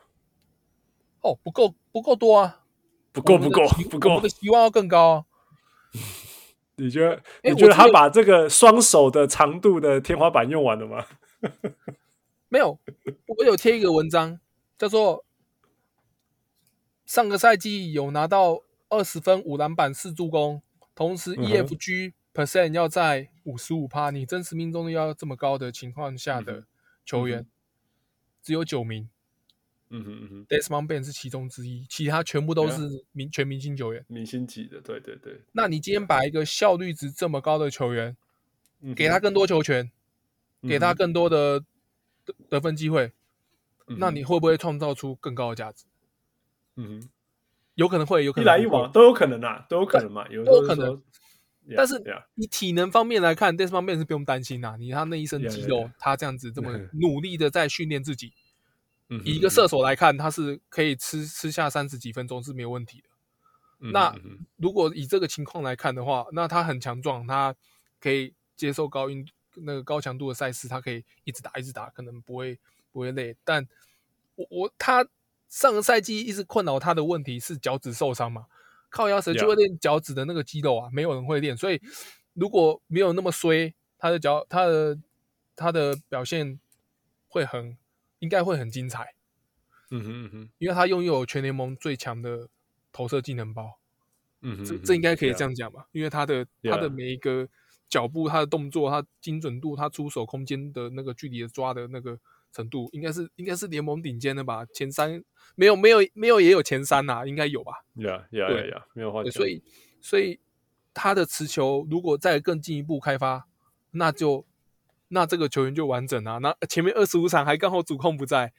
Speaker 2: 哦，不够不够多啊，
Speaker 1: 不够不够不够，
Speaker 2: 我们的希望要更高啊。
Speaker 1: 你觉得你觉得他把这个双手的长度的天花板用完了吗？
Speaker 2: 没有，我有贴一个文章，叫做上个赛季有拿到二十分、五篮板、四助攻，同时 EFG percent 要在五十五趴，你真实命中率要这么高的情况下的球员，只有九名。嗯哼嗯哼，Desmond Bane 是其中之一，其他全部都是明全明星球员，
Speaker 1: 明星级的。对对对。
Speaker 2: 那你今天把一个效率值这么高的球员，给他更多球权。给他更多的得得分机会，嗯、那你会不会创造出更高的价值？嗯哼，有可能会，有可能
Speaker 1: 一来一往都有可能啊，都有可能嘛，有都有可能。
Speaker 2: 但是以体能方面来看，Desmond Bane 是不用担心呐。你他那一身肌肉，yeah, yeah, yeah. 他这样子这么 努力的在训练自己，以一个射手来看，他是可以吃吃下三十几分钟是没有问题的。那如果以这个情况来看的话，那他很强壮，他可以接受高音。那个高强度的赛事，他可以一直打，一直打，可能不会不会累。但我我他上个赛季一直困扰他的问题是脚趾受伤嘛？靠腰谁就会练脚趾的那个肌肉啊？没有人会练，所以如果没有那么衰，他的脚他的他的表现会很应该会很精彩。嗯哼嗯哼，因为他拥有全联盟最强的投射技能包。嗯哼，这这应该可以这样讲吧.因为他的他的每一个。脚步，他的动作，他精准度，他出手空间的那个距离的抓的那个程度，应该是应该是联盟顶尖的吧？前三没有没有没有也有前三呐、啊，应该有吧？
Speaker 1: 呀呀呀呀，没有话讲。
Speaker 2: 所以所以他的持球如果再更进一步开发，那就那这个球员就完整啊。那前面二十五场还刚好主控不在，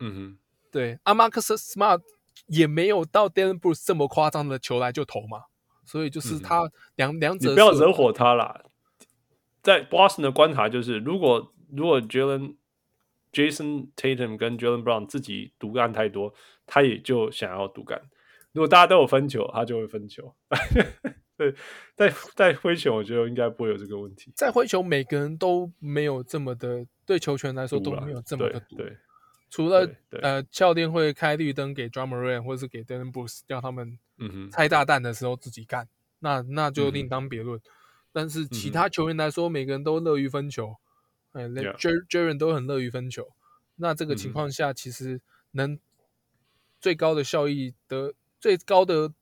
Speaker 2: 嗯哼，对。阿马克斯 Smart 也没有到 Dillon Brooks 这么夸张的球来就投嘛。所以就是他两两者，
Speaker 1: 你不要惹火他啦。在 Boston 的观察就是，如果如果 Jalen Jason Tatum 跟 Jalen Brown 自己独干太多，他也就想要独干。如果大家都有分球，他就会分球。对，在在灰球，我觉得应该不会有这个问题。
Speaker 2: 在灰球，每个人都没有这么的，对球权来说都没有这么的赌。
Speaker 1: 对，
Speaker 2: 除了呃，教练会开绿灯给 Drummond 或者是给 Dillon Brooks 叫他们。嗯哼，拆炸弹的时候自己干，那那就另当别论。嗯、但是其他球员来说，每个人都乐于分球，哎，Jaren 都很乐于分球。那这个情况下，其实能最高的效益的最高的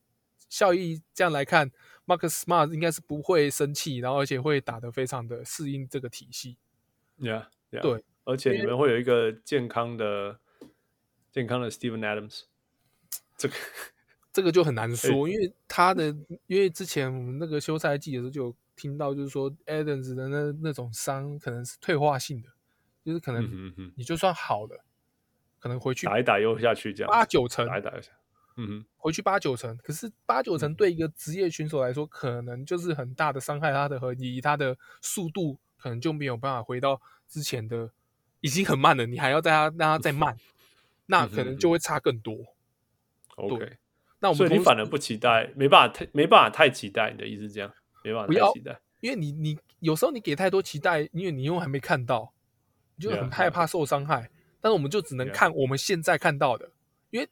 Speaker 2: 效益，这样来看，Marcus Smart 应该是不会生气，然后而且会打得非常的适应这个体系。
Speaker 1: Yeah, yeah.
Speaker 2: 对，
Speaker 1: 而且你们会有一个健康的、健康的 Steven Adams。这个
Speaker 2: 这个就很难 说，因为他的，因为之前我们那个休赛季的时候就有听到，就是说 Adams 的那那种伤可能是退化性的，就是可能你就算好了，可能回去
Speaker 1: 打一打又下去这样，
Speaker 2: 八九成
Speaker 1: 打一打又下。嗯哼，
Speaker 2: 回去八九成，可是八九成对一个职业选手来说，可能就是很大的伤害。他的和以他的速度，可能就没有办法回到之前的，已经很慢了。你还要在他让他再 慢，那可能就会差更多。
Speaker 1: OK，那我们所以你反而不期待，没办法太没办法太期待。你的意思是这样？没办法太期待，
Speaker 2: 因为你你有时候你给太多期待，因为你又还没看到，你就很害怕受伤害。Yeah. 但是我们就只能看我们现在看到的。因为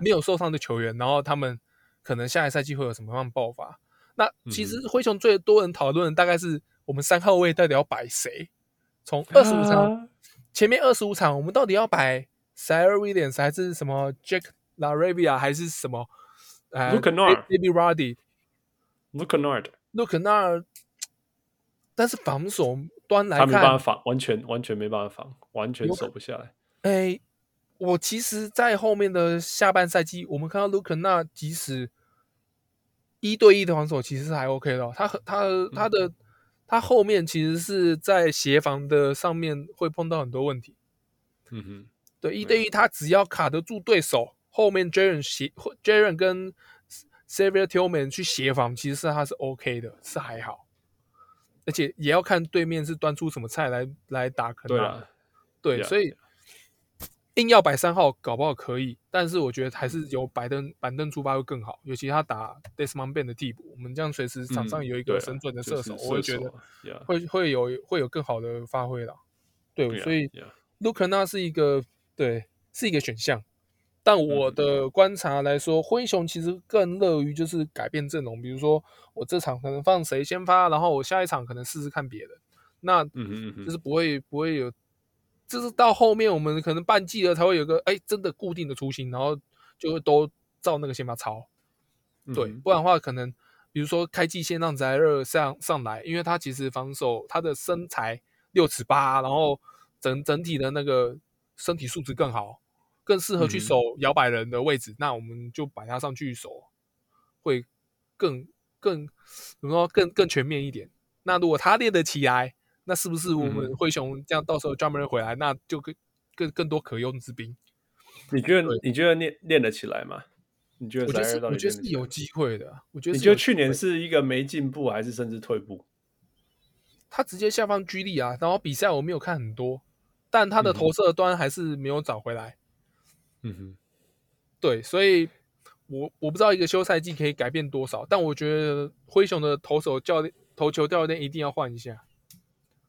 Speaker 2: 没有受伤的球员，然后他们可能下一赛季会有什么样的爆发？那其实灰熊最多人讨论的大概是我们三号位到底要摆谁？从二十五场前面二十五场，我们到底要摆 Ziaire Williams 还是什么 Jack LaRavia 还是什么？呃
Speaker 1: Luke Kennard，Baby
Speaker 2: Roddy，Luke Kennard，Luke Kennard，但是防守端来看，
Speaker 1: 他没办法防，完全完全没办法防，完全守不下来。
Speaker 2: 哎。我其实，在后面的下半赛季，我们看到卢肯纳，即使一对一的防守其实是还 OK 的，哦。他和他他的他后面其实是在协防的上面会碰到很多问题。
Speaker 1: 嗯哼，
Speaker 2: 对，一对一他只要卡得住对手，后面 Jaren 协 Jaren 跟 Xavier Tillman 去协防，其实是他是 OK 的，是还好。而且也要看对面是端出什么菜来来打肯纳。对所以。硬要摆三号，搞不好可以，但是我觉得还是由板凳板凳出发会更好。尤其他打 Desmond Bane 的替补，我们这样随时场上有一个神准的射手，我会觉得会会有会有更好的发挥了。对，yeah, 所以 Luke Kennard 是一个对是一个选项，但我的观察来说，嗯、灰熊其实更乐于就是改变阵容，比如说我这场可能放谁先发，然后我下一场可能试试看别的，那就是不会不会有。就是到后面，我们可能半季了才会有个哎，真的固定的雏形，然后就会都照那个先发抄。对，不然的话，可能比如说开季先让翟热上上来，因为他其实防守他的身材六尺八，然后整整体的那个身体素质更好，更适合去守摇摆人的位置，嗯、那我们就摆他上去守，会更更怎么说更更全面一点。那如果他练得起来。那是不是我们灰熊这样到时候专门人回来，嗯、那就更更更多可用之兵？
Speaker 1: 你觉得你觉得练练得起来吗？你觉得？
Speaker 2: 我觉得我觉得是有机会的。我觉得
Speaker 1: 你觉得去年是一个没进步，还是甚至退步？
Speaker 2: 他直接下放居力啊，然后比赛我没有看很多，但他的投射端还是没有找回来。
Speaker 1: 嗯哼，
Speaker 2: 对，所以我我不知道一个休赛季可以改变多少，但我觉得灰熊的投手教练、投球教练一定要换一下。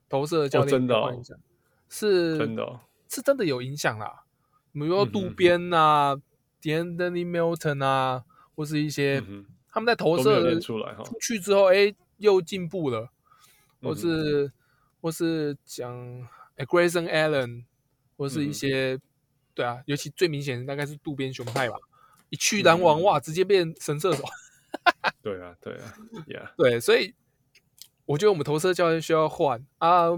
Speaker 2: 投射的教练真的是真的，是真的有影响啦。比如说渡边啊、De'Anthony Milton 啊，或是一些他们在投射出来出去之后，哎，又进步了。或是或是讲 Grayson Allen，或是一些对啊，尤其最明显的大概是渡边雄太吧，一去篮网哇，直接变神射手。
Speaker 1: 对啊，对啊，Yeah，
Speaker 2: 对，所以。我觉得我们投射教练需要换啊，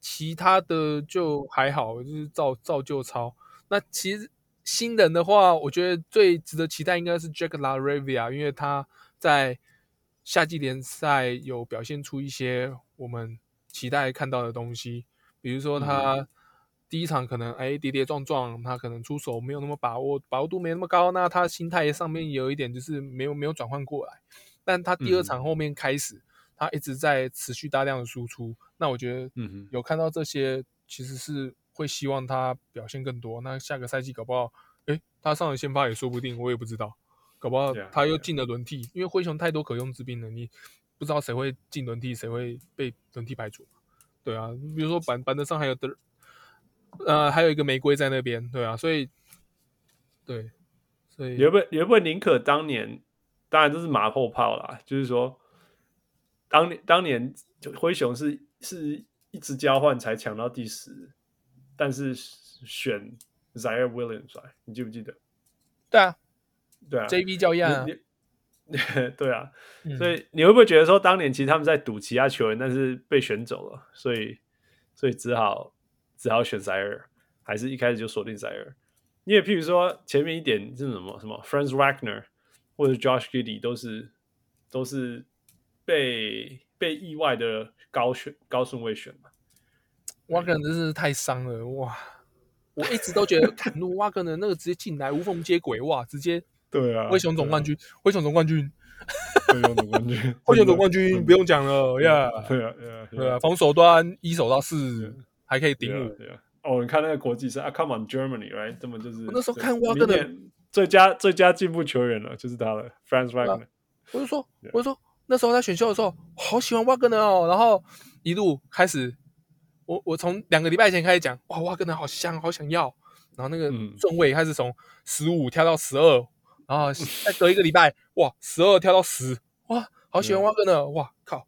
Speaker 2: 其他的就还好，就是照照旧抄。那其实新人的话，我觉得最值得期待应该是 Jack LaRavia，因为他在夏季联赛有表现出一些我们期待看到的东西，比如说他第一场可能哎跌跌撞撞，他可能出手没有那么把握，把握度没那么高，那他心态上面有一点就是没有没有转换过来，但他第二场后面开始。他一直在持续大量的输出，那我觉得，嗯，有看到这些，其实是会希望他表现更多。那下个赛季搞不好，哎，他上了先发也说不定，我也不知道。搞不好他又进了轮替，因为灰熊太多可用之兵了，你不知道谁会进轮替，谁会被轮替排除。对啊，比如说板板凳上还有的，呃，还有一个玫瑰在那边，对啊，所以，对，所以，
Speaker 1: 有不有不宁可当年，当然都是马后炮啦，就是说。当年当年灰熊是是一直交换才抢到第十，但是选 Ziaire Williams 来，你记不记得？
Speaker 2: 对啊，
Speaker 1: 对啊
Speaker 2: ，JV 交易啊，
Speaker 1: 对啊，所以你会不会觉得说，当年其实他们在赌其他球员，但是被选走了，所以所以只好只好选 Zaire，还是一开始就锁定 Zaire？因为譬如说前面一点是什么什么 Franz Wagner 或者 Josh Giddey 都是都是被被意外的高选高顺位选嘛
Speaker 2: ，Wagner 真是太伤了哇！我一直都觉得坎路 Wagner 那个直接进来无缝接轨哇，直接。
Speaker 1: 对啊，
Speaker 2: 灰熊总冠军，灰熊总冠军，
Speaker 1: 灰熊总冠军，
Speaker 2: 灰熊总冠军不用讲了呀。
Speaker 1: 对啊，
Speaker 2: 对啊，防守端一手到四还可以顶五。
Speaker 1: 哦，你看那个国际赛啊，Come on Germany，right？这么就是
Speaker 2: 那时候看瓦格纳
Speaker 1: 最佳最佳进步球员了，就是他了，Franz Wagner。
Speaker 2: 我就说，我就说那时候在选秀的时候，好喜欢瓦格纳哦。然后一路开始，我我从两个礼拜前开始讲，哇，瓦格纳好香，好想要。然后那个顺位开始从十五跳到十二。然后再隔一个礼拜，哇，十二跳到十，哇，好喜欢瓦格纳，哇靠，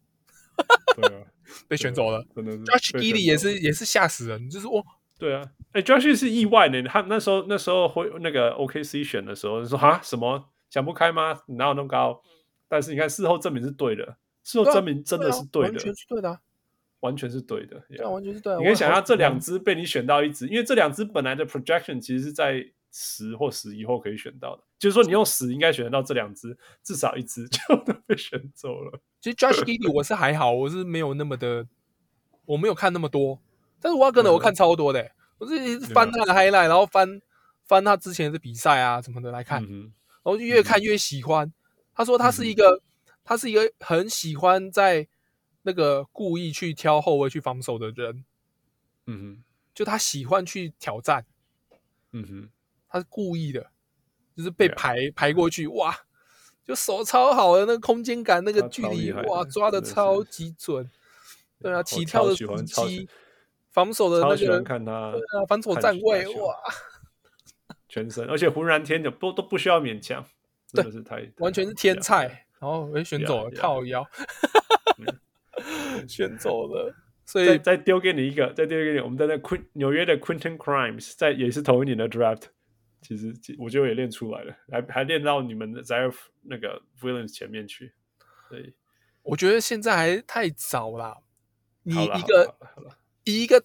Speaker 2: 被选走了，真的是。Josh Giddey 也是也是吓死人，就是我，
Speaker 1: 对啊，哎，Josh 是意外呢，他那时候那时候会那个 OKC 选的时候，说啊什么想不开吗？哪有那么高？但是你看事后证明是对的，事后证明真的是对的，
Speaker 2: 完全是对的，
Speaker 1: 完全是对的，
Speaker 2: 对，完全是对。
Speaker 1: 你可以想象这两只被你选到一只，因为这两只本来的 projection 其实是在。十或十一后可以选到的，就是说你用十应该选得到这两只，至少一只 就都被选走了。
Speaker 2: 其实 Josh Giddey 我是还好，我是没有那么的，我没有看那么多。但是瓦格纳我看超多的，我是翻他的 highlight，然后翻翻他之前的比赛啊什么的来看，然后就越看越喜欢。他说他是一个，他是一个很喜欢在那个故意去挑后卫去防守的人。嗯哼，就他喜欢去挑战。嗯哼。他是故意的，就是被排排过去，哇，就手超好的那个空间感，那个距离，哇，抓的超级准。对啊，起跳的时机，防守的那个，
Speaker 1: 看他，
Speaker 2: 对啊，防守站位，哇，
Speaker 1: 全身，而且浑然天成，都都不需要勉强，真的是太，
Speaker 2: 对完全是天菜。然后被选走了，靠腰，选走了。所以
Speaker 1: 再再丢给你一个，再丢给你，我们在那 Quint 纽约的 Quentin Crimes，在也是同一年的 Draft。其实我觉得也练出来了，还还练到你们的在那个 Williams 前面去。对，
Speaker 2: 我觉得现在还太早了。你一个一个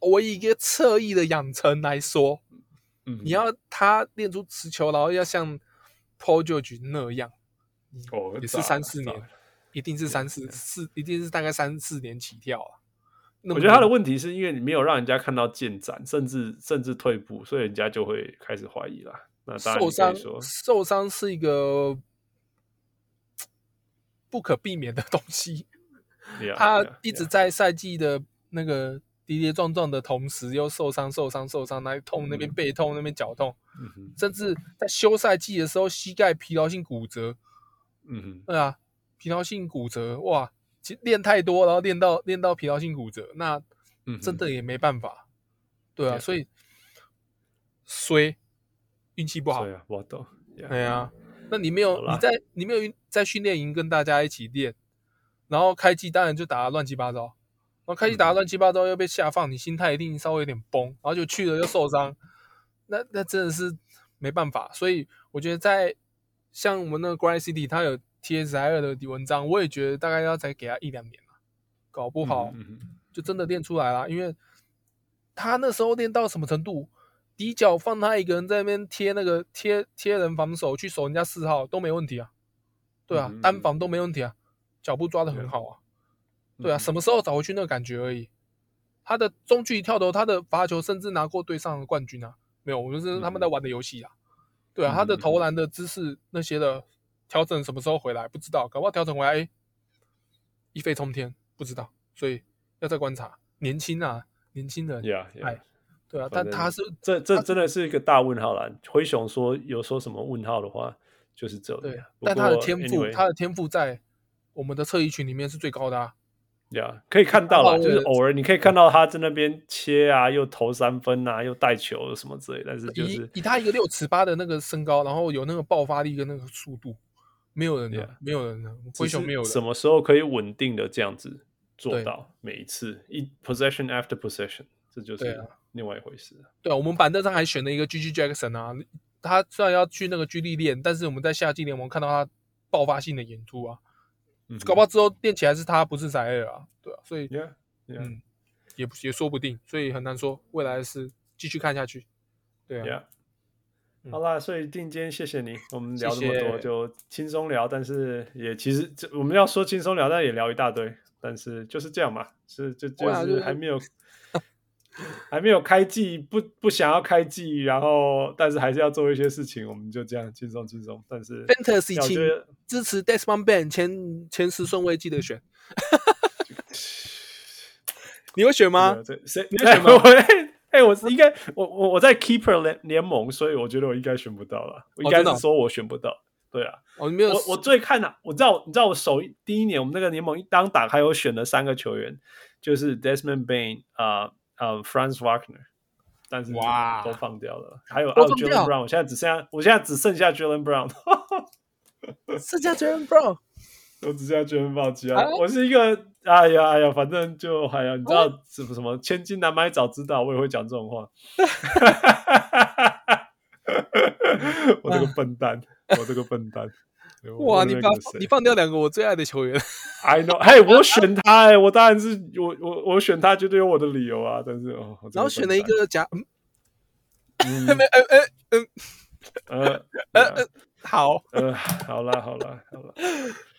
Speaker 2: 我以一个侧翼的养成来说，嗯、你要他练出持球，然后要像 Paul George 那样，哦，也是三四年，一定是三四四，一定是大概三四年起跳啊。
Speaker 1: 我觉得他的问题是因为你没有让人家看到进展，甚至甚至退步，所以人家就会开始怀疑了。那当然受伤，
Speaker 2: 受伤是一个不可避免的东西。他一直在赛季的那个跌跌撞撞的同时，又受伤、受伤、受伤，那痛那边背痛，那边脚痛，嗯、甚至在休赛季的时候，膝盖疲劳性骨折。嗯哼，对啊，疲劳性骨折，哇！练太多，然后练到练到疲劳性骨折，那真的也没办法，嗯、对啊，所以衰运气不好，
Speaker 1: 对啊，我懂，
Speaker 2: 对啊，那你没有你在你没有在训练营跟大家一起练，然后开机当然就打得乱七八糟，然后开机打得乱七八糟又被下放，你心态一定稍微有点崩，然后就去了又受伤，那那真的是没办法，所以我觉得在像我们那个 Grand City，他有。TSI 的文章，我也觉得大概要再给他一两年，搞不好就真的练出来了。因为他那时候练到什么程度，底角放他一个人在那边贴那个贴贴人防守去守人家四号都没问题啊，对啊，单防都没问题啊，脚步抓的很好啊，对啊，什么时候找回去那个感觉而已。他的中距离跳投，他的罚球甚至拿过队上的冠军啊，没有，我们是他们在玩的游戏啊，对啊，他的投篮的姿势那些的。调整什么时候回来不知道，搞不好调整回来，哎，一飞冲天，不知道，所以要再观察。年轻啊，年轻人，哎，对啊，但他是
Speaker 1: 这这真的是一个大问号啦。灰熊说有说什么问号的话，就是这。
Speaker 2: 对，但他的天赋，anyway, 他的天赋在我们的侧翼群里面是最高的啊。
Speaker 1: 呀，yeah, 可以看到了，就是偶尔你可以看到他在那边切啊，又投三分啊，又带球什么之类，但是就是
Speaker 2: 以以他一个六尺八的那个身高，然后有那个爆发力跟那个速度。没有人的.没有人的，灰熊没有人。
Speaker 1: 什么时候可以稳定的这样子做到每一次对一 possession after possession，这就是另外一回事。
Speaker 2: 对啊，我们板凳上还选了一个 GG Jackson 啊，他虽然要去那个 G 力练，但是我们在夏季联盟看到他爆发性的演出啊。
Speaker 1: 嗯、
Speaker 2: 搞不好之后练起来是他，不是塞尔啊，对啊，所以
Speaker 1: yeah, yeah.
Speaker 2: 嗯，也也说不定，所以很难说未来是，继续看下去。对啊。
Speaker 1: Yeah.
Speaker 2: 嗯、
Speaker 1: 好啦，所以定坚谢谢你，我们聊这么多谢谢就轻松聊，但是也其实这我们要说轻松聊，但也聊一大堆，但是就是这样嘛，是就就是还没有。还没有开季，不不想要开季，然后但是还是要做一些事情，我们就这样轻松轻松。但是
Speaker 2: Fantasy 请支持 Desmond Bane 前前十顺位记得选，你会选吗？
Speaker 1: 谁？你会选吗？哎、欸，我应该我我我在 Keeper 联联盟，所以我觉得我应该选不到了。我应该是说我选不到。哦、对啊，
Speaker 2: 哦、没有
Speaker 1: 我我最看的、啊，我知道你知道我首第一年我们那个联盟一刚打开，我选了三个球员，就是 Desmond Bain 啊啊、呃。呃、uh,，Franz Wagner，但是哇，都放掉了。还有哦 Jaylen Brown，我现在只剩下，我现在只剩下 Jaylen Brown，
Speaker 2: 剩下 Jaylen Brown，
Speaker 1: 我只剩下 Jaylen Brown 其他。我是一个，哎呀哎呀，反正就哎呀，你知道什么什么，千金难买早知道，我也会讲这种话。我这个笨蛋，我这个笨蛋。
Speaker 2: 哇！你放你放掉两个我最爱的球员
Speaker 1: ，I know，嘿，我选他，哎，我当然是我我我选他，绝对有我的理由啊。但是哦，
Speaker 2: 然后选了一个假，嗯，
Speaker 1: 嗯，
Speaker 2: 嗯，
Speaker 1: 呃
Speaker 2: 呃呃，好，
Speaker 1: 呃，好了好了好了，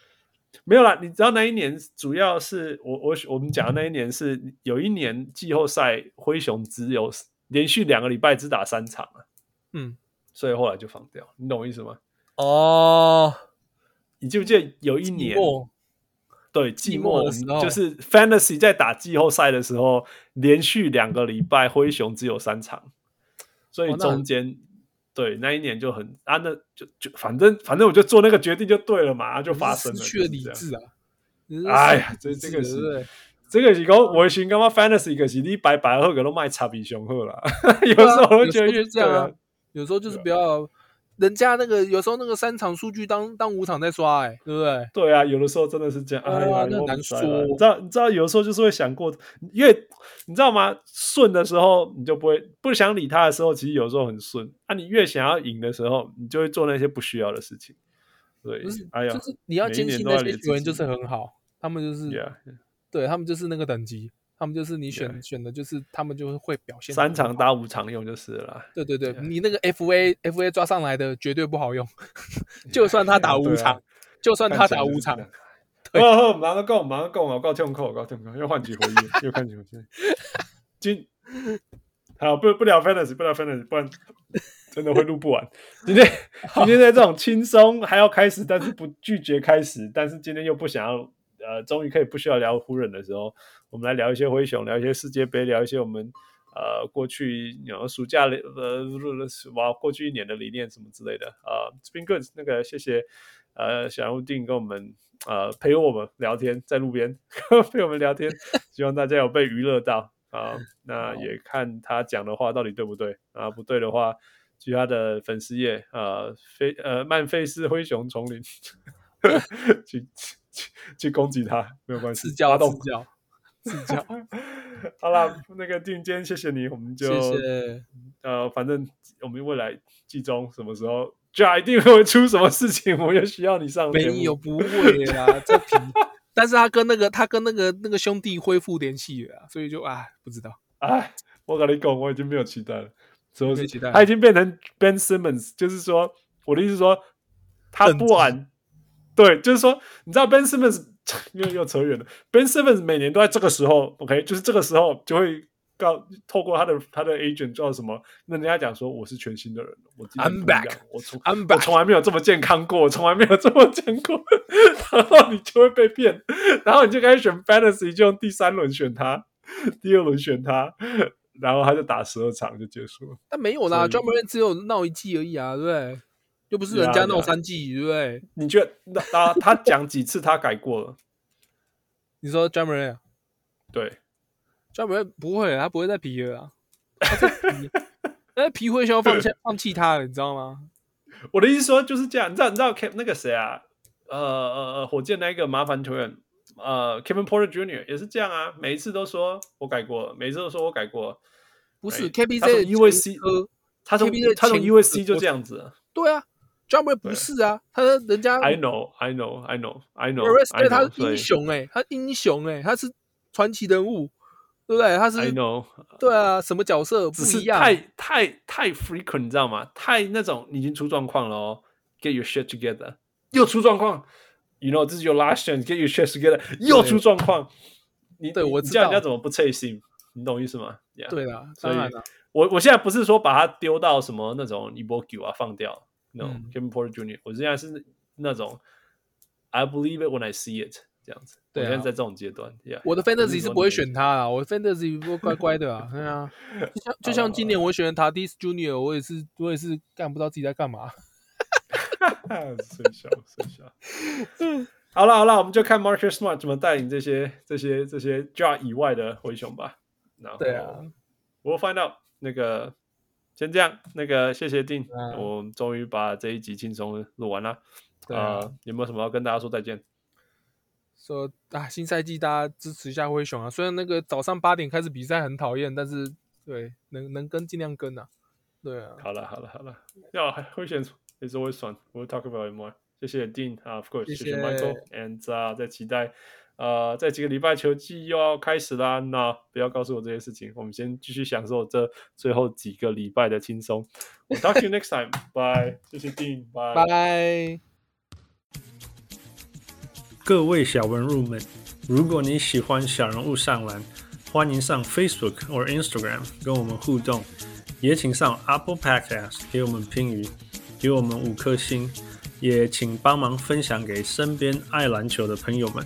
Speaker 1: 没有啦。你知道那一年主要是我我我们讲的那一年是有一年季后赛灰熊只有连续两个礼拜只打三场啊，
Speaker 2: 嗯，
Speaker 1: 所以后来就放掉，你懂我意思吗？
Speaker 2: 哦。
Speaker 1: 你记不记得有一年，对，季末
Speaker 2: 的时候，
Speaker 1: 就是 Fantasy 在打季后赛的时候，连续两个礼拜灰熊只有三场，所以中间、对那一年就很啊，那就就反正反正我就做那个决定就对了嘛，就发生了，
Speaker 2: 失去了理智啊！
Speaker 1: 哎呀，这这个是对这个是讲我寻干嘛 Fantasy 可是你白白后个都卖差比熊后了，有时候我觉得是这样、啊，
Speaker 2: 有时候就是不要。人家那个有时候那个三场数据当当五场在刷哎、欸，对不对？
Speaker 1: 对啊，有的时候真的是这样。哎呀，
Speaker 2: 那难说。
Speaker 1: 你知道，你知道，有时候就是会想过，因为你知道吗？顺的时候你就不会不想理他的时候，其实有时候很顺。啊，你越想要赢的时候，你就会做那些不需要的事情。
Speaker 2: 对，
Speaker 1: 哎呀，
Speaker 2: 就是你要坚信那些球员就是很好，他们就是，yeah. 对他们就是那个等级。他们就是你选.选的，就是他们就会表现
Speaker 1: 三场打五场用就是了。
Speaker 2: 对对对你那个 FA FA 抓上来的绝对不好用，就算他打五场，就算他打五场。
Speaker 1: 哦哦，马上够，马上够，我够痛苦，我够痛苦，又唤起回忆，又看起回忆。今好不不聊 fantasy，不聊 fantasy，不然真的会录不完。今天 今天在这种轻松还要开始，但是不拒绝开始，但是今天又不想要。呃，终于可以不需要聊湖人的时候，我们来聊一些灰熊，聊一些世界杯，聊一些我们呃过去有暑假的呃哇过去一年的理念什么之类的啊。It's been good，那个谢谢呃小人物定跟我们呃陪我们聊天，在路边 陪我们聊天，希望大家有被娱乐到啊。那也看他讲的话到底对不对啊？不对的话，其他的粉丝页啊，菲呃曼菲斯灰熊丛林去。去，去攻击他没有关系，
Speaker 2: 自教自教自教。
Speaker 1: 好了，那个定间，谢谢你，我们就
Speaker 2: 谢谢。
Speaker 1: 呃，反正我们未来季中什么时候，就一定会出什么事情，我也需要你上。
Speaker 2: 没有，不会啊，这皮。但是他跟那个他跟那个那个兄弟恢复联系了，所以就啊，不知道。
Speaker 1: 哎，我跟你讲，我已经没有期待了，什么
Speaker 2: 期待？
Speaker 1: 他已经变成 Ben Simmons，就是说，我的意思是说，他不玩。对，就是说，你知道 Ben Simmons 又又扯远了。Ben Simmons 每年都在这个时候，OK，就是这个时候就会告透过他的他的 agent 叫什么？那人家讲说我是全新的人，我
Speaker 2: I'm back，
Speaker 1: 我从
Speaker 2: I'm back，
Speaker 1: 我从来没有这么健康过，我从来没有这么健康过。然后你就会被骗，然后你就开始选 Fantasy，就用第三轮选他，第二轮选他，然后他就打十二场就结束了。
Speaker 2: 但没有啦 Ja Morant 只有闹一季而已啊，对不对？又不是人家闹三季，对不对？
Speaker 1: 你觉得那他他讲几次他改过了？
Speaker 2: 你说 Ja Morant
Speaker 1: 对
Speaker 2: Ja Morant 不会，他不会再皮了啊！那皮会需要放弃 放弃他了，你知道吗？
Speaker 1: 我的意思说就是这样，你知道你知道 K 那个谁啊？呃呃呃，火箭那个麻烦球员，呃，Kevin Porter Jr. 也是这样啊，每一次都说我改过了，每一次都说我改过了。
Speaker 2: 不是 KPJ USC，
Speaker 1: 他从他从 USC 就这样子。
Speaker 2: 对啊。Ja Morant 不是啊，他人家
Speaker 1: I know I know I know I know，
Speaker 2: 对，他是英雄哎，他英雄哎，他是传奇人物，对不对？他是
Speaker 1: I know，
Speaker 2: 对啊，什么角色不一样？
Speaker 1: 太太太 frequent，你知道吗？太那种已经出状况了哦，Get your shit together，又出状况，You know this is your last chance，Get your shit together，又出状况，你
Speaker 2: 对我知
Speaker 1: 道人家怎么不脆心？你懂意思吗？
Speaker 2: 对啊，当然了。
Speaker 1: 我我现在不是说把它丢到什么那种一波球啊放掉，No，Kevin Porter Jr.，我现在是那种 I believe it when I see it 这样子。我现在在这种阶段，
Speaker 2: 我的 Fantasy 是不会选他啊，我的 Fantasy 不乖乖的啊，对啊，就像就像今年我选 Tatis Jr.，我也是我也是干不知道自己在干嘛。
Speaker 1: 好了好了，我们就看 Marcus Smart 怎么带领这些这些这些 Jar 以外的灰熊吧。然后，
Speaker 2: 对啊，
Speaker 1: 我 find out。那个先这样，那个谢谢丁，嗯、我终于把这一集轻松录完了。啊、呃，有没有什么要跟大家说再见？
Speaker 2: 说啊，新赛季大家支持一下灰熊啊！虽然那个早上八点开始比赛很讨厌，但是对能能跟尽量跟啊。对啊，
Speaker 1: 好了好了好了，要灰熊 is always fun，we'll talk about it more。谢谢丁啊，of course，谢谢 Michael，and 啊，在期待。呃，这几个礼拜球季又要开始啦，那不要告诉我这些事情，我们先继续享受这最后几个礼拜的轻松。我 talk to you next time，bye，谢谢 Dean，bye。
Speaker 2: Bye。
Speaker 1: 各位小文入们，如果你喜欢小人物上篮，欢迎上 Facebook 或 Instagram 跟我们互动，也请上 Apple Podcast 给我们评语，给我们五颗星，也请帮忙分享给身边爱篮球的朋友们。